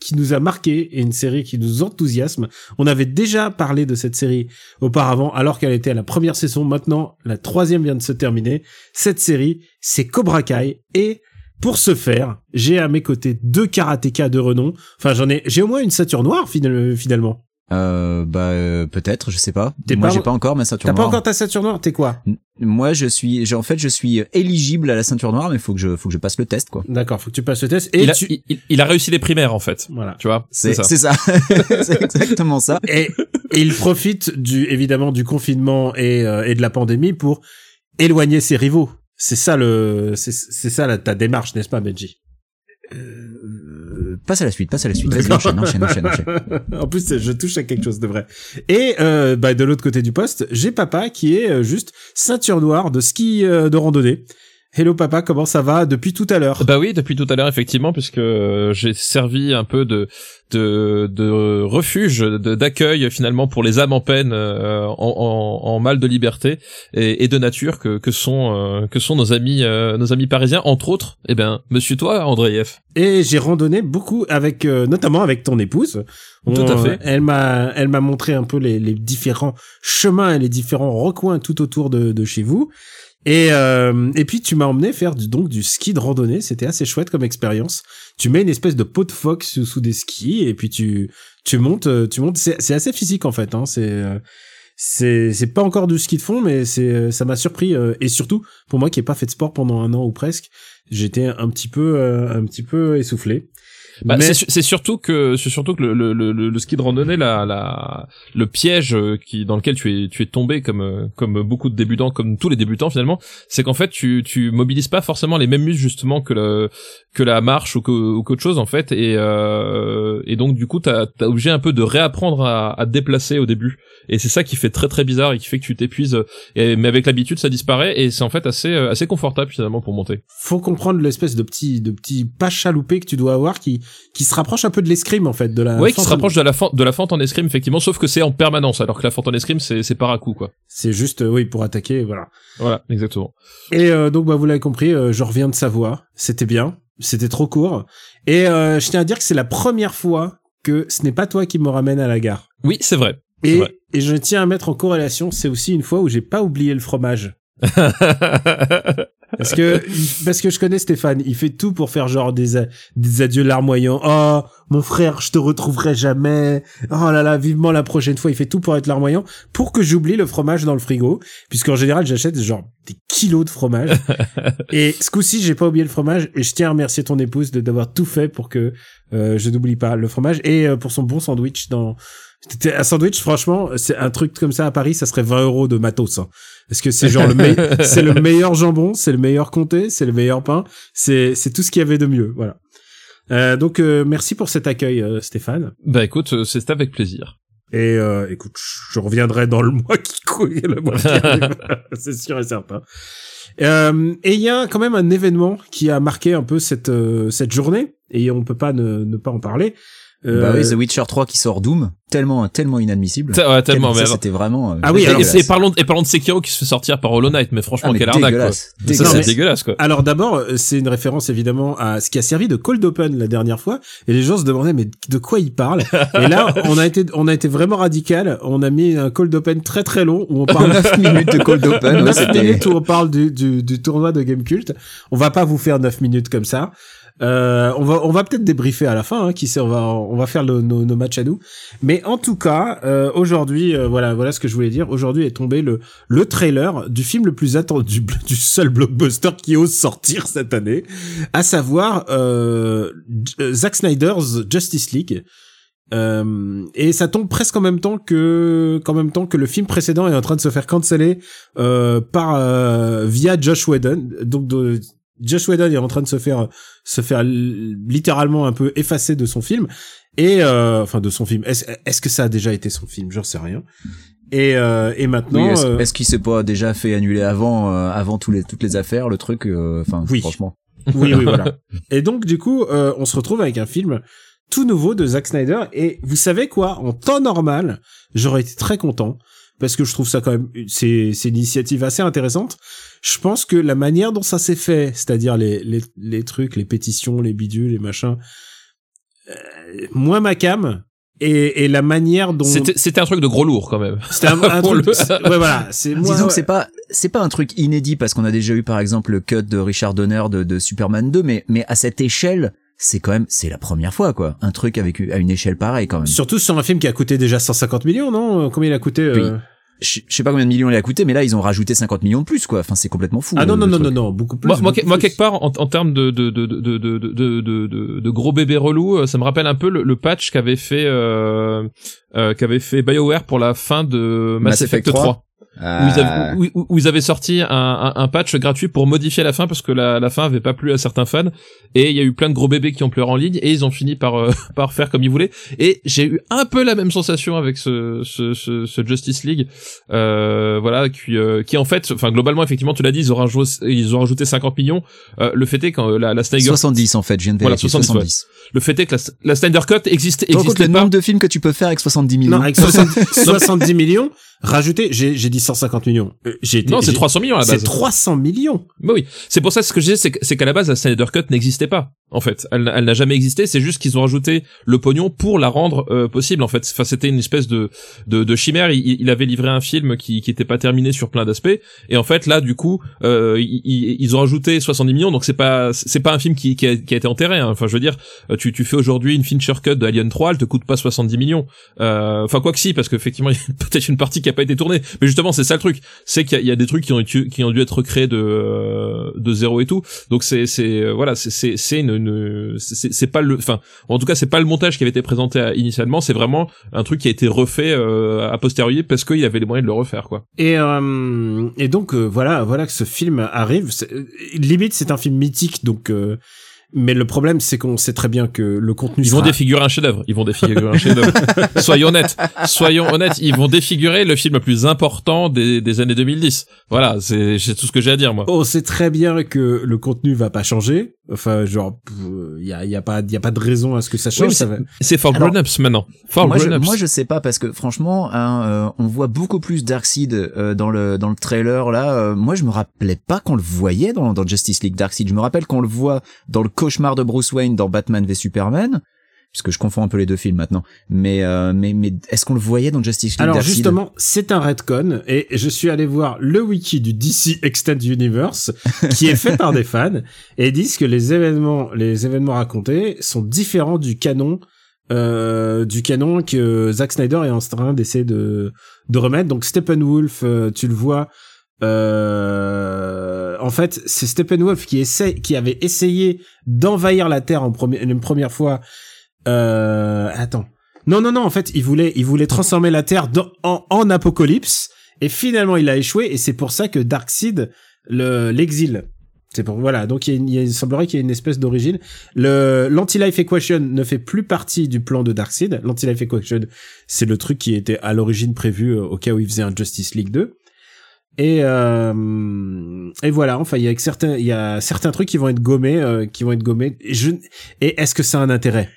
qui nous a marqué et une série qui nous enthousiasme. On avait déjà parlé de cette série auparavant alors qu'elle était à la première saison. Maintenant, la troisième vient de se terminer. Cette série, c'est Cobra Kai et pour ce faire, j'ai à mes côtés deux karatékas de renom. Enfin, j'en ai, j'ai au moins une ceinture noire final- finalement. Euh, bah euh, peut-être, je sais pas. T'es Moi pas- j'ai pas encore ma ceinture T'as pas noire. encore ta ceinture noire, t'es quoi N- Moi je suis, j'ai en fait je suis éligible à la ceinture noire, mais faut que je faut que je passe le test quoi. D'accord, faut que tu passes le test. Et il, a, tu... il, il- il a réussi les primaires en fait. Voilà. Tu vois, C'est ça. c'est ça, c'est exactement ça. et, et il profite du évidemment du confinement et, euh, et de la pandémie pour éloigner ses rivaux. C'est ça le c'est c'est ça la, ta démarche, n'est-ce pas, Benji? Euh, passe à la suite, passe à la suite. Vas-y, D'accord. enchaîne, enchaîne, enchaîne, enchaîne. en plus, je touche à quelque chose de vrai. Et euh, bah, de l'autre côté du poste, j'ai papa qui est euh, juste ceinture noire de ski euh, de randonnée. Hello papa, comment ça va depuis tout à l'heure? Bah oui, depuis tout à l'heure effectivement, puisque euh, j'ai servi un peu de de, de refuge, de- d'accueil finalement pour les âmes en peine, euh, en, en, en mal de liberté et, et de nature que, que sont euh, que sont nos amis euh, nos amis parisiens, entre autres. Eh ben, Monsieur toi, Andreev. Et j'ai randonné beaucoup avec, euh, notamment avec ton épouse. Tout à fait. Elle m'a, elle m'a montré un peu les, les différents chemins et les différents recoins tout autour de, de chez vous. Et euh, et puis tu m'as emmené faire du, donc du ski de randonnée. C'était assez chouette comme expérience. Tu mets une espèce de peau de phoque sous, des skis et puis tu tu montes, euh, tu montes. C'est assez physique en fait. Hein. C'est euh, c'est c'est pas encore du ski de fond, mais c'est euh, ça m'a surpris et surtout pour moi qui ai pas fait de sport pendant un an ou presque, j'étais un petit peu un petit peu essoufflé. Bah, Mais- c'est su- c'est surtout que c'est surtout que le, le, le, le ski de randonnée la, la le piège euh, qui dans lequel tu es tu es tombé comme euh, comme beaucoup de débutants comme tous les débutants finalement c'est qu'en fait tu tu mobilises pas forcément les mêmes muscles justement que le que la marche ou que ou qu'autre chose en fait. Et euh, et donc du coup t'as t'as obligé un peu de réapprendre à, à te déplacer au début et c'est ça qui fait très très bizarre et qui fait que tu t'épuises et mais avec l'habitude ça disparaît et c'est en fait assez euh, assez confortable finalement pour monter. Faut comprendre l'espèce de petit de petit pas chaloupé que tu dois avoir qui qui se rapproche un peu de l'escrime en fait de la ouais qui se rapproche de la fente de la fente en escrime effectivement sauf que c'est en permanence alors que la fente en escrime c'est c'est par à coup quoi. C'est juste euh, oui pour attaquer voilà. Voilà exactement. Et euh, donc bah vous l'avez compris euh, je reviens de Savoie. C'était bien. C'était trop court. Et euh, je tiens à dire que c'est la première fois que ce n'est pas toi qui me ramène à la gare. Oui c'est vrai et et je tiens à mettre en corrélation c'est aussi une fois où j'ai pas oublié le fromage Parce que, parce que je connais Stéphane, il fait tout pour faire genre des, des adieux larmoyants. Oh, mon frère, je te retrouverai jamais. Oh là là, vivement la prochaine fois. Il fait tout pour être larmoyant, pour que j'oublie le fromage dans le frigo. Puisqu'en général, j'achète genre des kilos de fromage. et ce coup-ci, j'ai pas oublié le fromage. Et je tiens à remercier ton épouse de d'avoir tout fait pour que euh, je n'oublie pas le fromage. Et euh, pour son bon sandwich dans... C'était un sandwich, franchement, c'est un truc comme ça à Paris, ça serait 20 euros de matos. Hein. Parce que c'est genre le, me- c'est le meilleur jambon, c'est le meilleur comté, c'est le meilleur pain, c'est tout ce qu'il y avait de mieux, voilà. Euh, donc euh, merci pour cet accueil, euh, Stéphane. bah écoute euh, c'est avec plaisir Et euh, écoute, je reviendrai dans le mois qui couille, le mois qui arrive, c'est sûr et certain. Euh, et il y a quand même un événement qui a marqué un peu cette euh, cette journée, et on peut pas ne, ne pas en parler. Euh, Bah oui, The Witcher 3 qui sort Doom, tellement tellement inadmissible. Ouais, tellement Ça, mais c'était vraiment. euh, Ah oui, alors- et, et parlons et parlons de Sekiro qui se fait sortir par Hollow Knight mais franchement Ah, mais quelle arnaque quoi dégueulasse, ça c'est dégueulasse quoi Alors d'abord, euh, c'est une référence évidemment à ce qui a servi de cold open la dernière fois, et les gens se demandaient mais de quoi il parle. Et là, on a été, on a été vraiment radical. On a mis un cold open très très long où on parle 9 minutes de cold open, ouais, 9 c'était- minutes où on parle du, du, du tournoi de Game Cult. On va pas vous faire 9 minutes comme ça. Euh, on va on va peut-être débriefer à la fin hein, qui sait on va on va faire le- nos, nos matchs à nous. Mais en tout cas euh, aujourd'hui euh, voilà voilà ce que je voulais dire. Aujourd'hui est tombé le le trailer du film le plus attendu du seul blockbuster qui ose sortir cette année à savoir euh, J- Zack Snyder's Justice League. Euh, et ça tombe presque en même temps que qu'en même temps que le film précédent est en train de se faire canceller euh, par euh, via Josh Whedon donc Josh Whedon est en train de se faire se faire littéralement un peu effacer de son film Et euh, enfin de son film. Est-ce est-ce que ça a déjà été son film? J'en sais rien. Et euh, et Oui, maintenant. est-ce euh, qu'il s'est pas déjà fait annuler avant, euh, avant tous les, toutes les affaires, le truc, euh, enfin, Oui. franchement. Oui, oui, voilà. Et donc, du coup, euh, on se retrouve avec un film tout nouveau de Zack Snyder. Et vous savez quoi? En temps normal, j'aurais été très content parce que je trouve ça quand même, c'est c'est une initiative assez intéressante. Je pense que la manière dont ça s'est fait, c'est-à-dire les, les les trucs, les pétitions, les bidules, les machins, euh, moins ma cam. Et, et la manière dont C'était c'était un truc de gros lourd quand même. c'était un, un truc, le- ouais voilà c'est Disons que c'est pas, c'est pas un truc inédit parce qu'on a déjà eu par exemple le cut de Richard Donner de, de Superman 2, mais, mais à cette échelle, c'est quand même, c'est la première fois, quoi. Un truc avec, à une échelle pareille, quand même. surtout sur un film qui a coûté déjà 150 millions non? Combien il a coûté euh? Je sais pas combien de millions il a coûté, mais là, ils ont rajouté 50 millions de plus, quoi. Enfin, c'est complètement fou. ah non le- non non non non beaucoup plus Moi, moi, beaucoup moi, plus. quelque part, en, en termes de de de de de de de, gros bébés relous, euh, ça me rappelle un peu le, le patch qu'avait fait euh, euh, qu'avait fait BioWare pour la fin de Mass, Mass Effect Effect 3. 3. Où, ils avaient, où- où- où ils avaient sorti un, un, un patch gratuit pour modifier la fin parce que la, la fin avait pas plu à certains fans. Et il y a eu plein de gros bébés qui ont pleuré en ligne et ils ont fini par euh, par faire comme ils voulaient. Et j'ai eu un peu la même sensation avec ce ce, ce, ce Justice League. Euh, voilà qui euh, qui en fait enfin globalement effectivement tu l'as dit ils ont rajouté ils ont rajouté 50 millions. Euh, le fait est que euh, la, la Snyder 70 en fait, je viens de Voilà, vérifier, 70, 70. le fait est que la, la Snyder Cut existe Tu te rends compte existait le pas. nombre de films que tu peux faire avec 70 millions Non, avec 70, 70 millions, rajouté, j'ai, j'ai dit 150 millions. Euh, J'ai non c'est j'ai- 300 millions à la C'est base 300 millions. Mais oui, c'est pour ça ce que je disais, c'est c'est qu'à la base la Snyder Cut n'existait pas. En fait, elle, n'a- elle n'a jamais existé. C'est juste qu'ils ont rajouté le pognon pour la rendre euh, possible. En fait, enfin c'était une espèce de de, de chimère. Il, il avait livré un film qui qui était pas terminé sur plein d'aspects. Et en fait là, du coup, euh, ils, ont rajouté 70 millions. Donc c'est pas c'est pas un film qui qui a, qui a été enterré. hein. Enfin je veux dire, euh, tu tu fais aujourd'hui une Fincher Cut de Alien 3, elle te coûte pas 70 millions. Enfin quoi que si, parce qu'effectivement il y a peut-être une partie qui a pas été tournée. Mais justement c'est ça le truc, c'est qu'il y, a- des trucs qui ont dû être recréés de euh, de zéro et tout. Donc c'est c'est euh, voilà c'est c'est une, c'est pas le enfin en tout cas c'est pas le montage qui avait été présenté initialement, c'est vraiment un truc qui a été refait euh, a posteriori parce qu'il y avait les moyens de le refaire quoi. Et, euh, et donc, euh, voilà, voilà que ce film arrive. Euh, Limite, c'est un film mythique, donc, mais le problème, c'est qu'on sait très bien que le contenu Ils vont défigurer un chef-d'œuvre. Ils vont défigurer un chef-d'œuvre. Soyons honnêtes. Soyons honnêtes. Ils vont défigurer le film le plus important des, des années 2010. Voilà, c'est c'est tout ce que j'ai à dire moi. On sait très bien que le contenu va pas changer. Enfin, genre, il y a, y a pas, y a pas de raison à ce que ça change. C'est for grown-ups maintenant. For moi, je, grown-ups. moi je sais pas parce que franchement hein, euh, on voit beaucoup plus Darkseid euh, dans le dans le trailer là euh, moi je me rappelais pas qu'on le voyait dans, dans Justice League Darkseid je me rappelle qu'on le voit dans le cauchemar de Bruce Wayne dans Batman v Superman puisque je confonds un peu les deux films maintenant mais euh, mais mais est-ce qu'on le voyait dans Justice League Alors justement, c'est un retcon et je suis allé voir le wiki du DC Extended Universe qui est fait par des fans et ils disent que les événements, les événements racontés sont différents du canon, euh, du canon que Zack Snyder est en train d'essayer de de remettre. Donc Steppenwolf, euh, tu le vois. Euh, en fait, c'est Steppenwolf qui essaie, qui avait essayé d'envahir la Terre en première, une première fois. Euh, attends. Non, non, non. En fait, il voulait, il voulait transformer la Terre en, en apocalypse. Et finalement, il a échoué. Et c'est pour ça que Darkseid le l'exile. C'est pour voilà. Donc il, y a il, semblerait qu'il y ait une espèce d'origine. Le l'anti-life equation ne fait plus partie du plan de Darkseid. L'anti-life equation, c'est le truc qui était à l'origine prévu euh, au cas où il faisait un Justice League 2. Et euh, et voilà. Enfin, il y a certains, il y a certains trucs qui vont être gommés, euh, qui vont être gommés. Et, et est-ce que ça a un intérêt?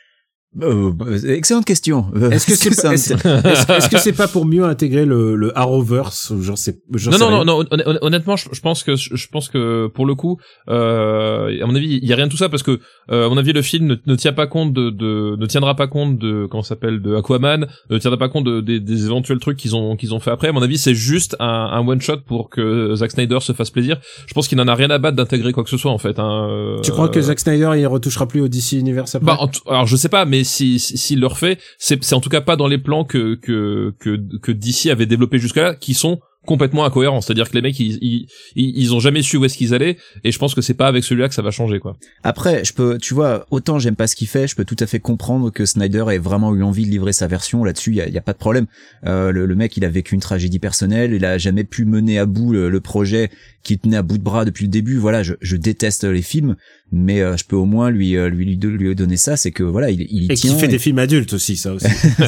Euh, bah, excellente question Euh, Est-ce que c'est est-ce est-ce- est-ce que c'est pas pour mieux intégrer le, le Arrowverse sais, j'en Non, non, non, non, honn- honn- honnêtement, je, je pense que, je pense que pour le coup, euh, à mon avis, il y a rien de tout ça parce que, euh, à mon avis, le film ne, ne tient pas compte de, de, ne tiendra pas compte de, comment ça s'appelle, de Aquaman, ne tiendra pas compte de, des, des éventuels trucs qu'ils ont, qu'ils ont fait après. À mon avis, c'est juste un, un one shot pour que Zack Snyder se fasse plaisir. Je pense qu'il n'en a rien à battre d'intégrer quoi que ce soit, en fait. Hein. Euh, Tu crois que Zack Snyder il retouchera plus au DC Universe après? Bah, en tout- alors je sais pas, mais si si- s'il le refait, c'est c'est en tout cas pas dans les plans que que que que DC avait développé jusque-là, qui sont complètement incohérent. C'est-à-dire que les mecs, ils, ils, ils ont jamais su où est-ce qu'ils allaient, et je pense que c'est pas avec celui-là que ça va changer, quoi. Après, je peux, tu vois, autant j'aime pas ce qu'il fait, je peux tout à fait comprendre que Snyder ait vraiment eu envie de livrer sa version. Là-dessus, il y a, y a, pas de problème. Euh, le, le, mec, il a vécu une tragédie personnelle, il a jamais pu mener à bout le, le projet qui tenait à bout de bras depuis le début. Voilà, je, je déteste les films, mais euh, je peux au moins lui euh, lui lui, lui donner ça, c'est que voilà, il, il y et tient. qui fait et- des films adultes aussi, ça aussi.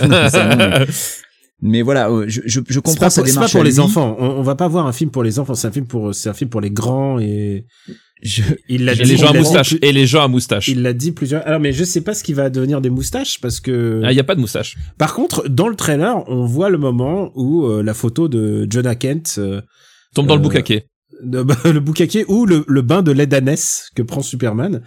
Non, ça, non, mais- Mais voilà, euh, je, je, je comprends pas, sa pour, c'est pas démarche. pour à les lui. enfants. On, on va pas voir un film pour les enfants. C'est un film pour, c'est un film pour les grands et Je- il l'a Et dit. les gens à dit moustache. Et les gens à moustache. Il l'a dit plusieurs. Alors, mais je sais pas ce qui va devenir des moustaches parce que. Ah, il y a pas de moustache. Par contre, dans le trailer, on voit le moment où euh, la photo de Jonah Kent, euh, Tombe dans le Euh, boucaquet. de- bah, le boucaquet ou le, le bain de lait d'ânesse que prend Superman.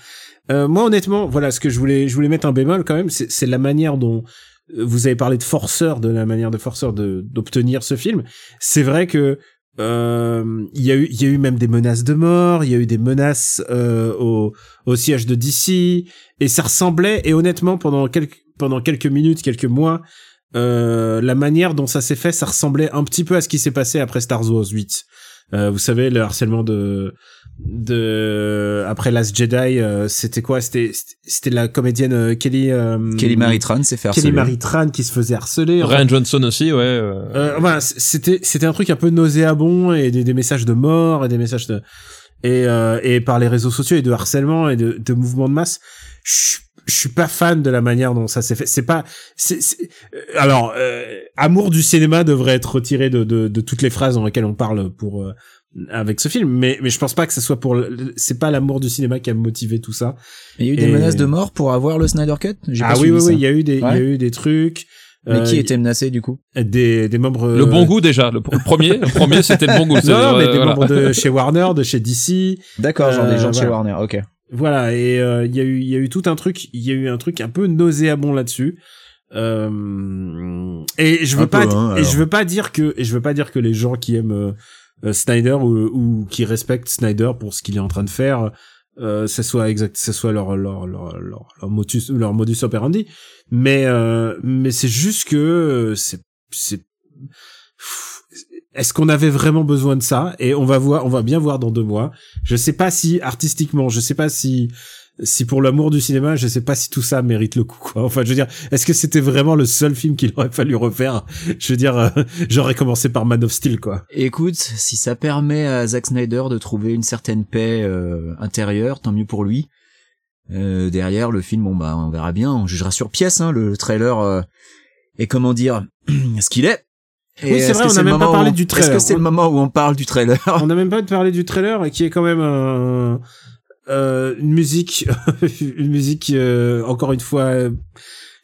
Euh, moi, honnêtement, voilà, ce que je voulais, je voulais mettre un bémol quand même, c'est c'est la manière dont euh, vous avez parlé de forceur, de la manière de forceur d'obtenir ce film. C'est vrai que euh, il y a eu, il y a eu même des menaces de mort, il y a eu des menaces euh, au, au siège de DC, et ça ressemblait. Et honnêtement, pendant quelques pendant quelques minutes, quelques mois, euh, la manière dont ça s'est fait, ça ressemblait un petit peu à ce qui s'est passé après Star Wars 8. Euh, vous savez, le harcèlement de de après Last Jedi, euh, c'était quoi? C'était c'était la comédienne euh, Kelly euh, Kelly Marie Tran s'est fait Kelly harceler. Marie Tran qui se faisait harceler. Ryan Johnson aussi, ouais. euh, euh, enfin, c- c'était c'était un truc un peu nauséabond et des, des messages de mort et des messages de et euh, et par les réseaux sociaux et de harcèlement et de, de mouvements de masse. Je suis- je suis pas fan de la manière dont ça s'est fait. C'est pas. c'est c'est- euh, alors, euh, amour du cinéma devrait être retiré de, de, de toutes les phrases dans lesquelles on parle pour euh, avec ce film. Mais mais je pense pas que ce soit pour. le- C'est pas l'amour du cinéma qui a motivé tout ça. Il y a eu des menaces de mort pour avoir le Snyder Cut? Pas Ah oui oui ça. oui. Il y a eu des il y a eu des trucs. Mais euh, qui était menacé du coup? des des membres. Le bon goût déjà. Le, le premier, le premier c'était le bon goût. Non, mais euh, des voilà. membres de chez Warner, de chez DC. D'accord, genre des Euh, gens de chez. Warner. Ok. Voilà, et euh, il y a eu il y a eu tout un truc, il y a eu un truc un peu nauséabond là-dessus. Euh, et je veux Un pas peu, hein, et je veux pas dire que et je veux pas dire que les gens qui aiment euh, euh, Snyder ou, ou qui respectent Snyder pour ce qu'il est en train de faire euh, ce soit exact ce soit leur leur leur leur, leur modus leur modus operandi mais euh, mais c'est juste que c'est c'est est-ce qu'on avait vraiment besoin de ça? Et on va voir, on va bien voir dans deux mois. Je sais pas si artistiquement, je sais pas si si pour l'amour du cinéma, je sais pas si tout ça mérite le coup. Quoi. Enfin, je veux dire, est-ce que c'était vraiment le seul film qu'il aurait fallu refaire? Je veux dire, euh, j'aurais commencé par Man of Steel, quoi. Écoute, si ça permet à Zack Snyder de trouver une certaine paix euh, intérieure, tant mieux pour lui. Euh, derrière le film, bon bah on verra bien, on jugera sur pièce. Hein, le, trailer est comment dire ce qu'il est. Et Oui, c'est est-ce vrai, on a le même pas parlé où- du Est-ce trailer. que c'est le moment où on parle du trailer On n'a même pas parlé du trailer, et qui est quand même un, euh, une musique, une musique euh, encore une fois. je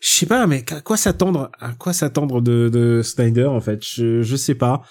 sais pas, mais à quoi s'attendre À quoi s'attendre de, de Snyder en fait? Je je sais pas.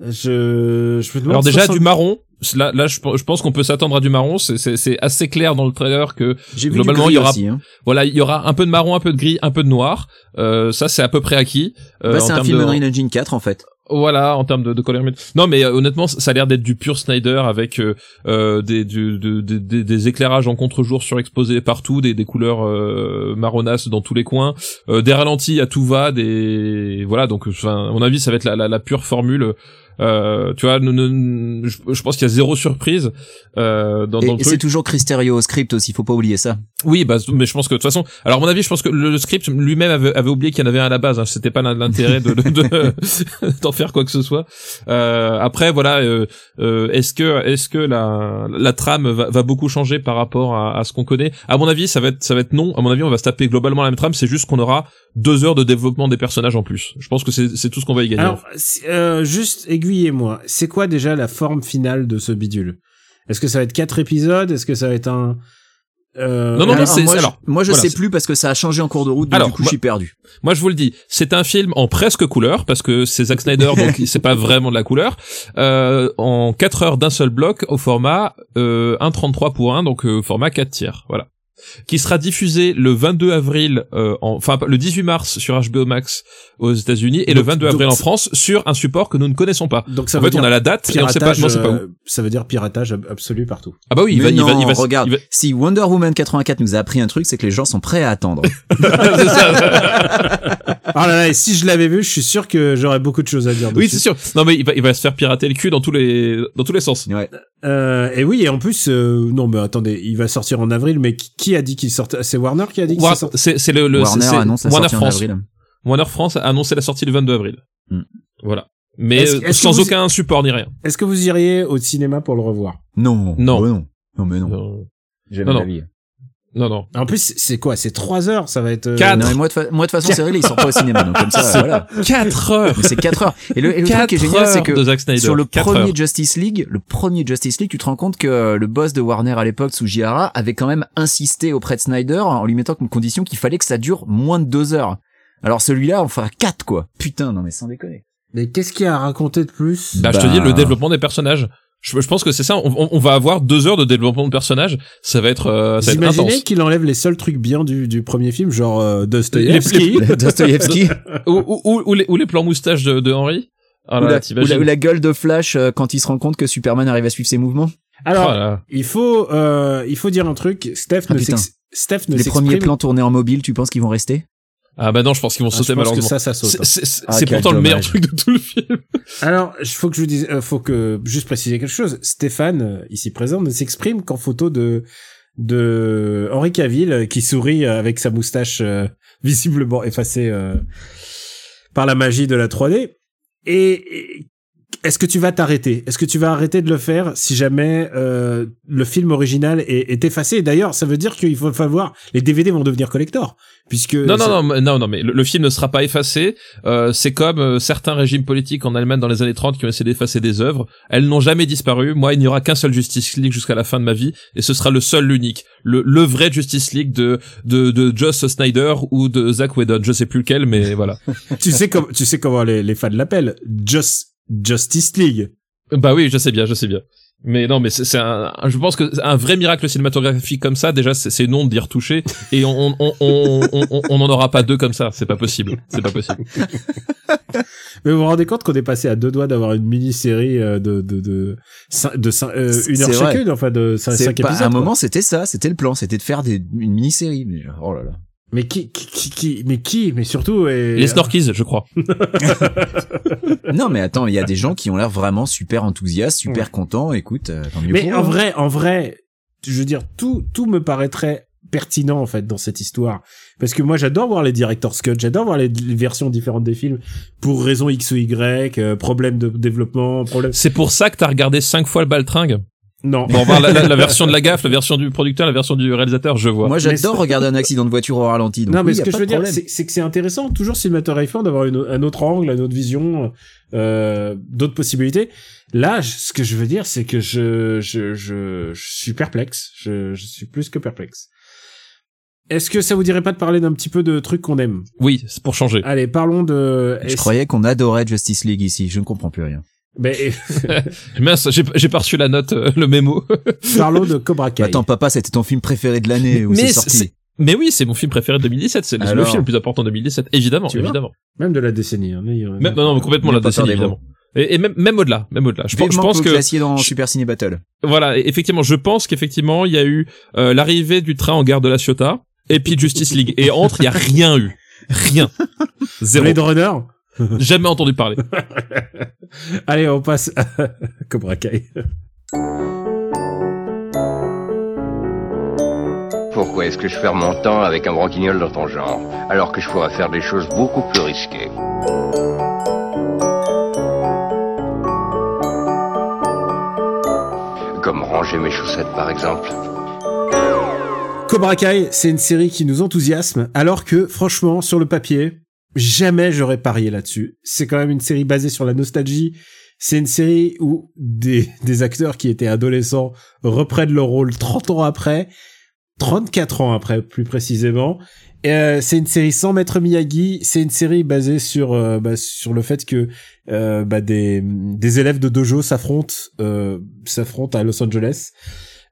Je je me. Alors déjà 60 du marron. Là, là, je, je pense qu'on peut s'attendre à du marron. C'est- assez clair dans le trailer que Globalement, il y aura- aussi, hein. voilà, il y aura un peu de marron, un peu de gris, un peu de noir. Euh, ça, c'est à peu près acquis. Euh, Bah, c'est un film de- Unreal Engine 4 en fait. Voilà, en termes de, de color image. Non, mais euh, honnêtement, ça a l'air d'être du pur Snyder avec euh, euh, des, du- de- de- des, des éclairages en contre-jour surexposés partout, des, des couleurs euh, marronasses dans tous les coins, euh, des ralentis à tout va, des voilà. Donc, enfin, à mon avis, ça va être la, la, la pure formule. Euh, tu vois, ne- ne- je, je pense qu'il y a zéro surprise euh, dans, Et, dans le et c'est toujours Chris Terrio au script aussi, faut pas oublier ça. Oui, bah, mais je pense que de toute façon, alors à mon avis, je pense que le script lui-même avait, avait oublié qu'il y en avait un à la base. Hein, C'était pas l'intérêt de de- de- d'en faire quoi que ce soit. Euh, après, voilà, euh, euh, est-ce que est-ce que la la trame va, va beaucoup changer par rapport à, à ce qu'on connaît? À mon avis, ça va être ça va être non. À mon avis, on va se taper globalement la même trame. C'est juste qu'on aura deux heures de développement des personnages en plus. Je pense que c'est c'est tout ce qu'on va y gagner. Alors, euh, juste aiguillez-moi. C'est quoi déjà la forme finale de ce bidule? Est-ce que ça va être quatre épisodes? Est-ce que ça va être un euh, Non, non, c'est- moi, alors, je, moi je voilà, sais plus parce que ça a changé en cours de route, donc Alors, du coup moi- je suis perdu. Moi, je vous le dis, c'est un film en presque couleur parce que c'est Zack Snyder, donc c'est pas vraiment de la couleur. Euh, en 4 heures d'un seul bloc au format euh, 1.33 pour 1, donc euh, format 4 tiers. Voilà. Qui sera diffusé le 22 avril, euh, en- enfin le 18 mars sur HBO Max aux États-Unis et le Donc- 22 donc avril en France sur un support que nous ne connaissons pas. Donc ça en veut fait, dire on a la date et on sait pas, piratage, non, c'est pas où. euh, ça veut dire piratage ab- absolu partout. Ah bah oui, il va, il va, non, il va, regarde, il va- si Wonder Woman 84 nous a appris un truc, c'est que les gens sont prêts à attendre. C'est ça. Ah là là, et si je l'avais vu, je suis sûr que j'aurais beaucoup de choses à dire. oui, dessus. c'est sûr. Non mais il va, il va se faire pirater le cul dans tous les, dans tous les sens. Ouais. Euh, et oui, et en plus, euh, non, mais attendez, il va sortir en avril, mais qui, qui a dit qu'il sortait C'est Warner qui a dit qu'il War- sortait? C'est, c'est le, le Warner c'est- annonce la Warner sortie en France. avril. Warner France a annoncé la sortie le 22 avril. Hmm. Voilà. Mais Est-ce- euh, est-ce sans vous- aucun support ni rien. Est-ce que vous iriez au cinéma pour le revoir? Non. Non. bah non. Non, mais non. Non, Jamais Non, non. Non. non. En plus, c'est quoi? C'est trois heures, ça va être. euh, Quatre. Non, mais moi, de, fa- moi, de toute façon, c'est vrai, il sort pas au cinéma, donc comme ça, voilà. 4 heures. Mais c'est 4 heures. Et le, et le truc Quatre qui est génial, c'est heures que sur le premier heures. Justice League, le premier Justice League, tu te rends compte que euh, le boss de Warner à l'époque, Tsujihara, avait quand même insisté auprès de Snyder en lui mettant comme condition qu'il fallait que ça dure moins de deux heures. Alors celui-là, on fera 4 quoi. Putain, non mais sans déconner. Mais qu'est-ce qu'il y a à raconter de plus? Bah, je te Bah. dis, le développement des personnages. Je, je pense que c'est ça. On, on- on va avoir deux heures de développement de personnages. Ça va être, euh, ça Vous va être imaginez qu'il enlève les seuls trucs bien du, du premier film, genre euh, Dostoïevski Dostoevsky. ou, ou, ou- ou les, ou les plans moustaches de, de Henry. Ah ou, là, la, ou, la, ou la gueule de Flash euh, quand il se rend compte que Superman arrive à suivre ses mouvements. Alors, Voilà. il faut, euh, il faut dire un truc. Steph Ah, ne Steph ne Les premiers plans tournés en mobile, tu penses qu'ils vont rester? Ah bah non, je pense qu'ils vont Ah, je sauter pense que malheureusement. ça, ça saute. C'est- c'est- Ah, pourtant le meilleur truc de tout le film. Alors, il faut que je vous dise, euh, faut que juste préciser quelque chose. Stéphane, euh, ici présent, ne s'exprime qu'en photo de de Henri Cavill euh, qui sourit avec sa moustache euh, visiblement effacée euh, par la magie de la 3D. Et, et est-ce que tu vas t'arrêter? Est-ce que tu vas arrêter de le faire si jamais euh, le film original est, est effacé? D'ailleurs, ça veut dire qu'il faut falloir les DVD vont devenir collector puisque Non, non, non, non, non, mais le, le film ne sera pas effacé. Euh, c'est comme euh, certains régimes politiques en Allemagne dans les années 30 qui ont essayé d'effacer des œuvres. Elles n'ont jamais disparu. Moi, il n'y aura qu'un seul Justice League jusqu'à la fin de ma vie, et ce sera le seul, l'unique, le, le vrai Justice League de de de Joss Snyder ou de Zack Whedon. Je sais plus lequel, mais voilà. tu sais comme tu sais comment les, les fans l'appellent Just Justice League. bah oui, je sais bien, je sais bien. Mais non, mais c'est c'est un, je pense que un vrai miracle cinématographique comme ça, déjà, c'est c'est non d'y retoucher, et on on on on on on n'en aura pas deux comme ça. C'est pas possible. C'est pas possible. Mais vous vous rendez compte qu'on est passé à deux doigts d'avoir une mini-série euh, de de de, de euh, une heure chacune, enfin de cinq épisodes. à un quoi. moment, c'était ça, c'était le plan, c'était de faire des, une mini-série. Mais, Oh là là. Mais qui, qui, qui, qui- mais qui, mais surtout et, Les Snorkies, je crois. non, mais attends, il y a des gens qui ont l'air vraiment super enthousiastes, super contents. Écoute, euh, tant mieux Mais pour eux, en hein. vrai, en vrai, je veux dire tout tout me paraîtrait pertinent en fait dans cette histoire parce que moi j'adore voir les director's cut, j'adore voir les, les versions différentes des films pour raison X ou Y, euh, problème de développement, problème C'est pour ça que t'as regardé cinq fois le baltringue. Non. Pour voir la, la- la version de la gaffe, la version du producteur, la version du réalisateur, je vois. Moi, j'adore regarder un accident de voiture au ralenti. Donc non, mais oui, ce que je veux dire, c'est que c'est intéressant, toujours cinématographiquement, d'avoir une- un autre angle, une autre vision, euh, d'autres possibilités. Là, je- ce que je veux dire, c'est que je, je, je, je suis perplexe. Je, je suis plus que perplexe. Est-ce que ça vous dirait pas de parler d'un petit peu de trucs qu'on aime? Oui, c'est pour changer. Allez, parlons de. Je croyais qu'on adorait Justice League ici. Je ne comprends plus rien. Ben, Mince, j'ai j'ai pas reçu la note, euh, le mémo. parlons de Cobra Kai. Attends, papa, c'était ton film préféré de l'année où Mais c'est c'est- sorti. Mais oui, c'est mon film préféré de 2017. C'est le- le Alors film le plus important de 2017, évidemment, Tu vois évidemment. Même de la décennie. Hein, mais, Même, non, non, mais complètement la décennie, évidemment. Et, et même, même au-delà, même au-delà. Je, pense- je pense que dans je- Super Ciné Battle. voilà, effectivement, je pense qu'effectivement, il y a eu euh, l'arrivée du train en gare de la Ciotat, et puis Justice League. Et entre, il y a rien eu. Rien. Zéro. Blade Runner. Jamais entendu parler. Allez, on passe à Cobra Kai. Pourquoi est-ce que je perds mon temps avec un branquignol dans ton genre, alors que je pourrais faire des choses beaucoup plus risquées? Comme ranger mes chaussettes, par exemple. Cobra Kai, c'est une série qui nous enthousiasme, alors que, franchement, sur le papier, jamais j'aurais parié là-dessus. C'est quand même une série basée sur la nostalgie. C'est une série où des, des acteurs qui étaient adolescents reprennent leur rôle 30 ans après, 34 ans après, plus précisément. Euh, c'est une série sans maître Miyagi. C'est une série basée sur euh, bah, sur le fait que euh, bah, des des élèves de dojo s'affrontent euh, s'affrontent à Los Angeles.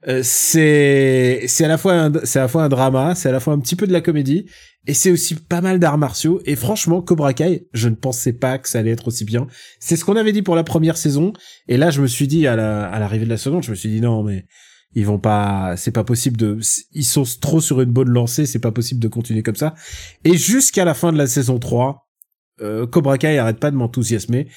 Euh, c'est c'est à la fois c'est à la fois un drama, c'est à la fois un petit peu de la comédie et c'est aussi pas mal d'arts martiaux et franchement Cobra Kai, je ne pensais pas que ça allait être aussi bien. C'est ce qu'on avait dit pour la première saison et là je me suis dit à la l'arrivée de la seconde, je me suis dit non mais ils vont pas c'est pas possible de ils sont trop sur une bonne lancée, c'est pas possible de continuer comme ça. Et jusqu'à la fin de la saison 3, euh, Cobra Kai arrête pas de m'enthousiasmer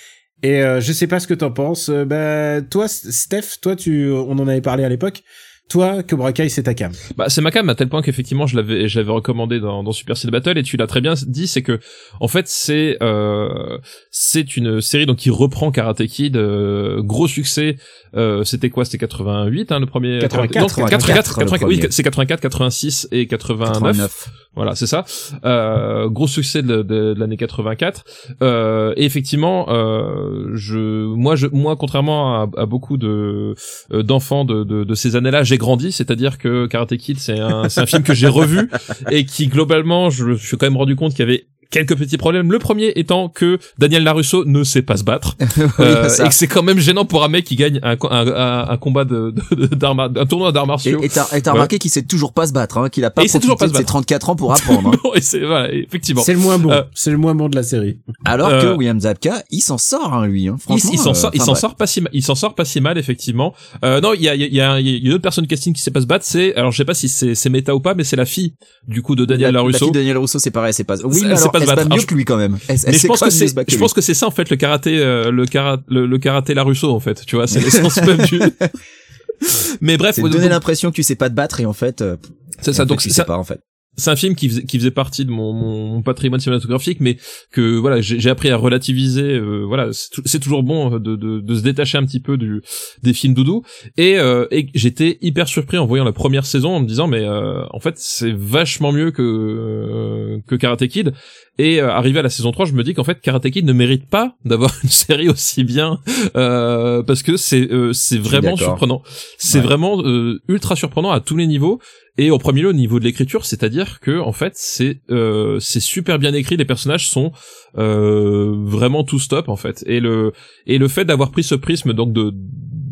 et euh, je sais pas ce que t'en penses. Euh, bah, toi, Steph, toi, tu, on en avait parlé à l'époque. Toi, Cobra Kai, c'est ta cam. Bah, c'est ma cam à tel point qu'effectivement, je l'avais, je l'avais recommandé dans, dans Super Cell Battle et tu l'as très bien dit, c'est que, en fait, c'est, euh, c'est une série donc qui reprend Karate Kid, euh, gros succès. Euh, c'était quoi? C'était 88, hein, le premier. 84, non, 84, 84, oui, c'est 84, 86 et 89. 89. Voilà, c'est ça. Euh, gros succès de, de- de l'année 84. Euh, et effectivement, euh, je, moi, je, moi, contrairement à, à beaucoup de euh, d'enfants de, de, de ces années-là, j'ai grandi. C'est-à-dire que Karate Kid, c'est un, un film que j'ai revu et qui globalement, je me suis quand même rendu compte qu'il y avait quelques petits problèmes. Le premier étant que Daniel Larusso ne sait pas se battre Oui, euh, et que c'est quand même gênant pour un mec qui gagne un, un, un, un combat de, de, un tournoi d'arts Et martiaux. et t'as Ouais. remarqué qu'il sait toujours pas se battre, hein, qu'il a pas Et il sait toujours profité pas se de ses battre. 34 ans pour apprendre. hein. Non, et c'est voilà, effectivement. C'est le moins bon. Euh, c'est le moins bon de la série. Alors Euh, que William Zabka, il s'en sort, hein, lui. Hein. Franchement, il s'en euh, sort, il s'en sort pas si mal. Il s'en sort pas si mal effectivement. Euh, non, il y a, il y a, il y a une autre personne casting qui sait pas se battre. C'est alors je sais pas si c'est méta ou pas, mais c'est la fille du coup de Daniel la, la Larusso. fille de Daniel Rousseau, c'est pareil, c'est pas. Oui, C'est- mais c'est alors, pas se battre. mieux que lui quand même. Elle, elle mais je pense que c'est, je pense que c'est ça en fait le karaté, euh, le karaté, le, le karaté Larusso en fait. Tu vois, c'est l'essence même du. Mais bref, C'est donner l'impression que tu sais pas te battre et en fait, euh, c'est en ça. fait, Donc tu c'est sais pas en fait. C'est un film qui faisait, qui faisait partie de mon, mon, patrimoine cinématographique, mais que voilà, j'ai appris à relativiser. euh, voilà, c'est tou- c'est toujours bon euh, de, de, de se détacher un petit peu du des films doudou. Et, euh, et j'étais hyper surpris en voyant la première saison en me disant mais euh, en fait c'est vachement mieux que euh, que Karate Kid. Et euh, arrivé à la saison 3, je me dis qu'en fait Karate Kid ne mérite pas d'avoir une série aussi bien euh, parce que c'est euh, c'est vraiment surprenant. C'est Ouais. vraiment euh, ultra surprenant à tous les niveaux. Et au premier lieu, au niveau de l'écriture, c'est-à-dire que en fait, c'est euh, c'est super bien écrit. Les personnages sont euh, vraiment tout stop en fait. Et le et le fait d'avoir pris ce prisme donc de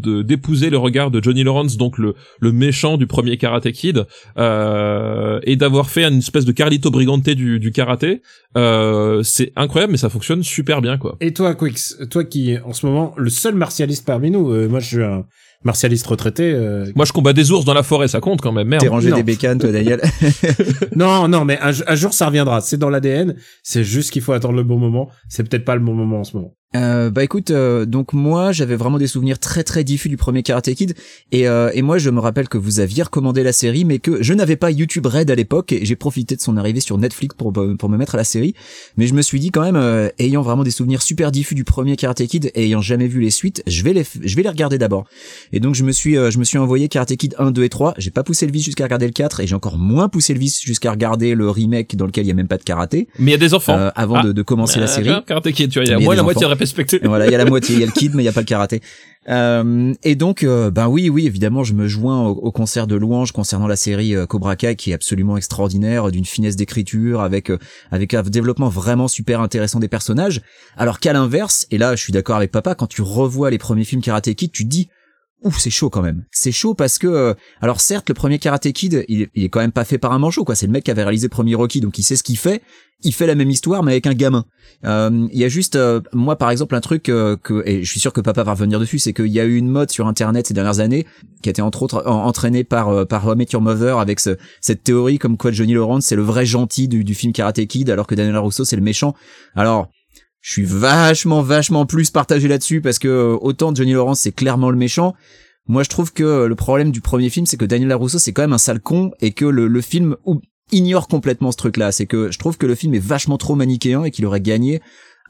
d'épouser le regard de Johnny Lawrence, donc le le méchant du premier Karate Kid, euh, et d'avoir fait une espèce de Carlito Brigante du du karaté, euh, c'est incroyable, mais ça fonctionne super bien quoi. Et toi, Quix, toi qui en ce moment le seul martialiste parmi nous, euh, moi je suis un martialiste retraité. euh, Moi, je combats des ours dans la forêt, ça compte quand même, merde. T'es rangé non. des bécanes, toi, Daniel. Non, non, mais un jour ça reviendra. C'est dans l'ADN. C'est juste qu'il faut attendre le bon moment. C'est peut-être pas le bon moment en ce moment. Euh, bah écoute, euh, donc moi j'avais vraiment des souvenirs très très diffus du premier Karate Kid. Et, euh, et moi je me rappelle que vous aviez recommandé la série mais que je n'avais pas YouTube Red à l'époque et j'ai profité de son arrivée sur Netflix pour, pour me mettre à la série. Mais je me suis dit quand même euh, ayant vraiment des souvenirs super diffus du premier Karate Kid et ayant jamais vu les suites je vais les je vais les regarder d'abord. Et donc je me suis euh, je me suis envoyé Karate Kid 1 2 et 3 j'ai pas poussé le vis jusqu'à regarder le 4 et j'ai encore moins poussé le vis jusqu'à regarder le remake dans lequel il y a même pas de karaté. Mais il y a des enfants. euh, avant Ah. de, de commencer la Euh, série Karate Kid, tu vois, il y a des la moitié. Et voilà, il y a la moitié, il y a le kid, mais il y a pas le karaté. Euh, et donc, ben oui, oui, évidemment, je me joins au, concert de louanges concernant la série euh, Cobra Kai, qui est absolument extraordinaire, d'une finesse d'écriture, avec avec un développement vraiment super intéressant des personnages. Alors qu'à l'inverse, et là, je suis d'accord avec papa, quand tu revois les premiers films Karate Kid, tu dis Ouf, c'est chaud quand même. C'est chaud parce que, euh, alors certes, le premier Karate Kid, il, il est quand même pas fait par un manchot, quoi. C'est le mec qui avait réalisé le premier Rocky, donc il sait ce qu'il fait. Il fait la même histoire, mais avec un gamin. Euh, Il y a juste, euh, moi par exemple, un truc euh, que, et je suis sûr que papa va revenir dessus, c'est qu'il y a eu une mode sur Internet ces dernières années qui a été entre autres en- entraînée par par Your Mother avec ce- cette théorie comme quoi Johnny Lawrence c'est le vrai gentil du, du film Karate Kid, alors que Daniel Russo c'est le méchant. Alors je suis vachement vachement plus partagé là-dessus parce que euh, autant Johnny Lawrence c'est clairement le méchant. Moi je trouve que euh, le problème du premier film c'est que Daniel LaRusso c'est quand même un sale con et que le, le film ignore complètement ce truc là. C'est que je trouve que le film est vachement trop manichéen et qu'il aurait gagné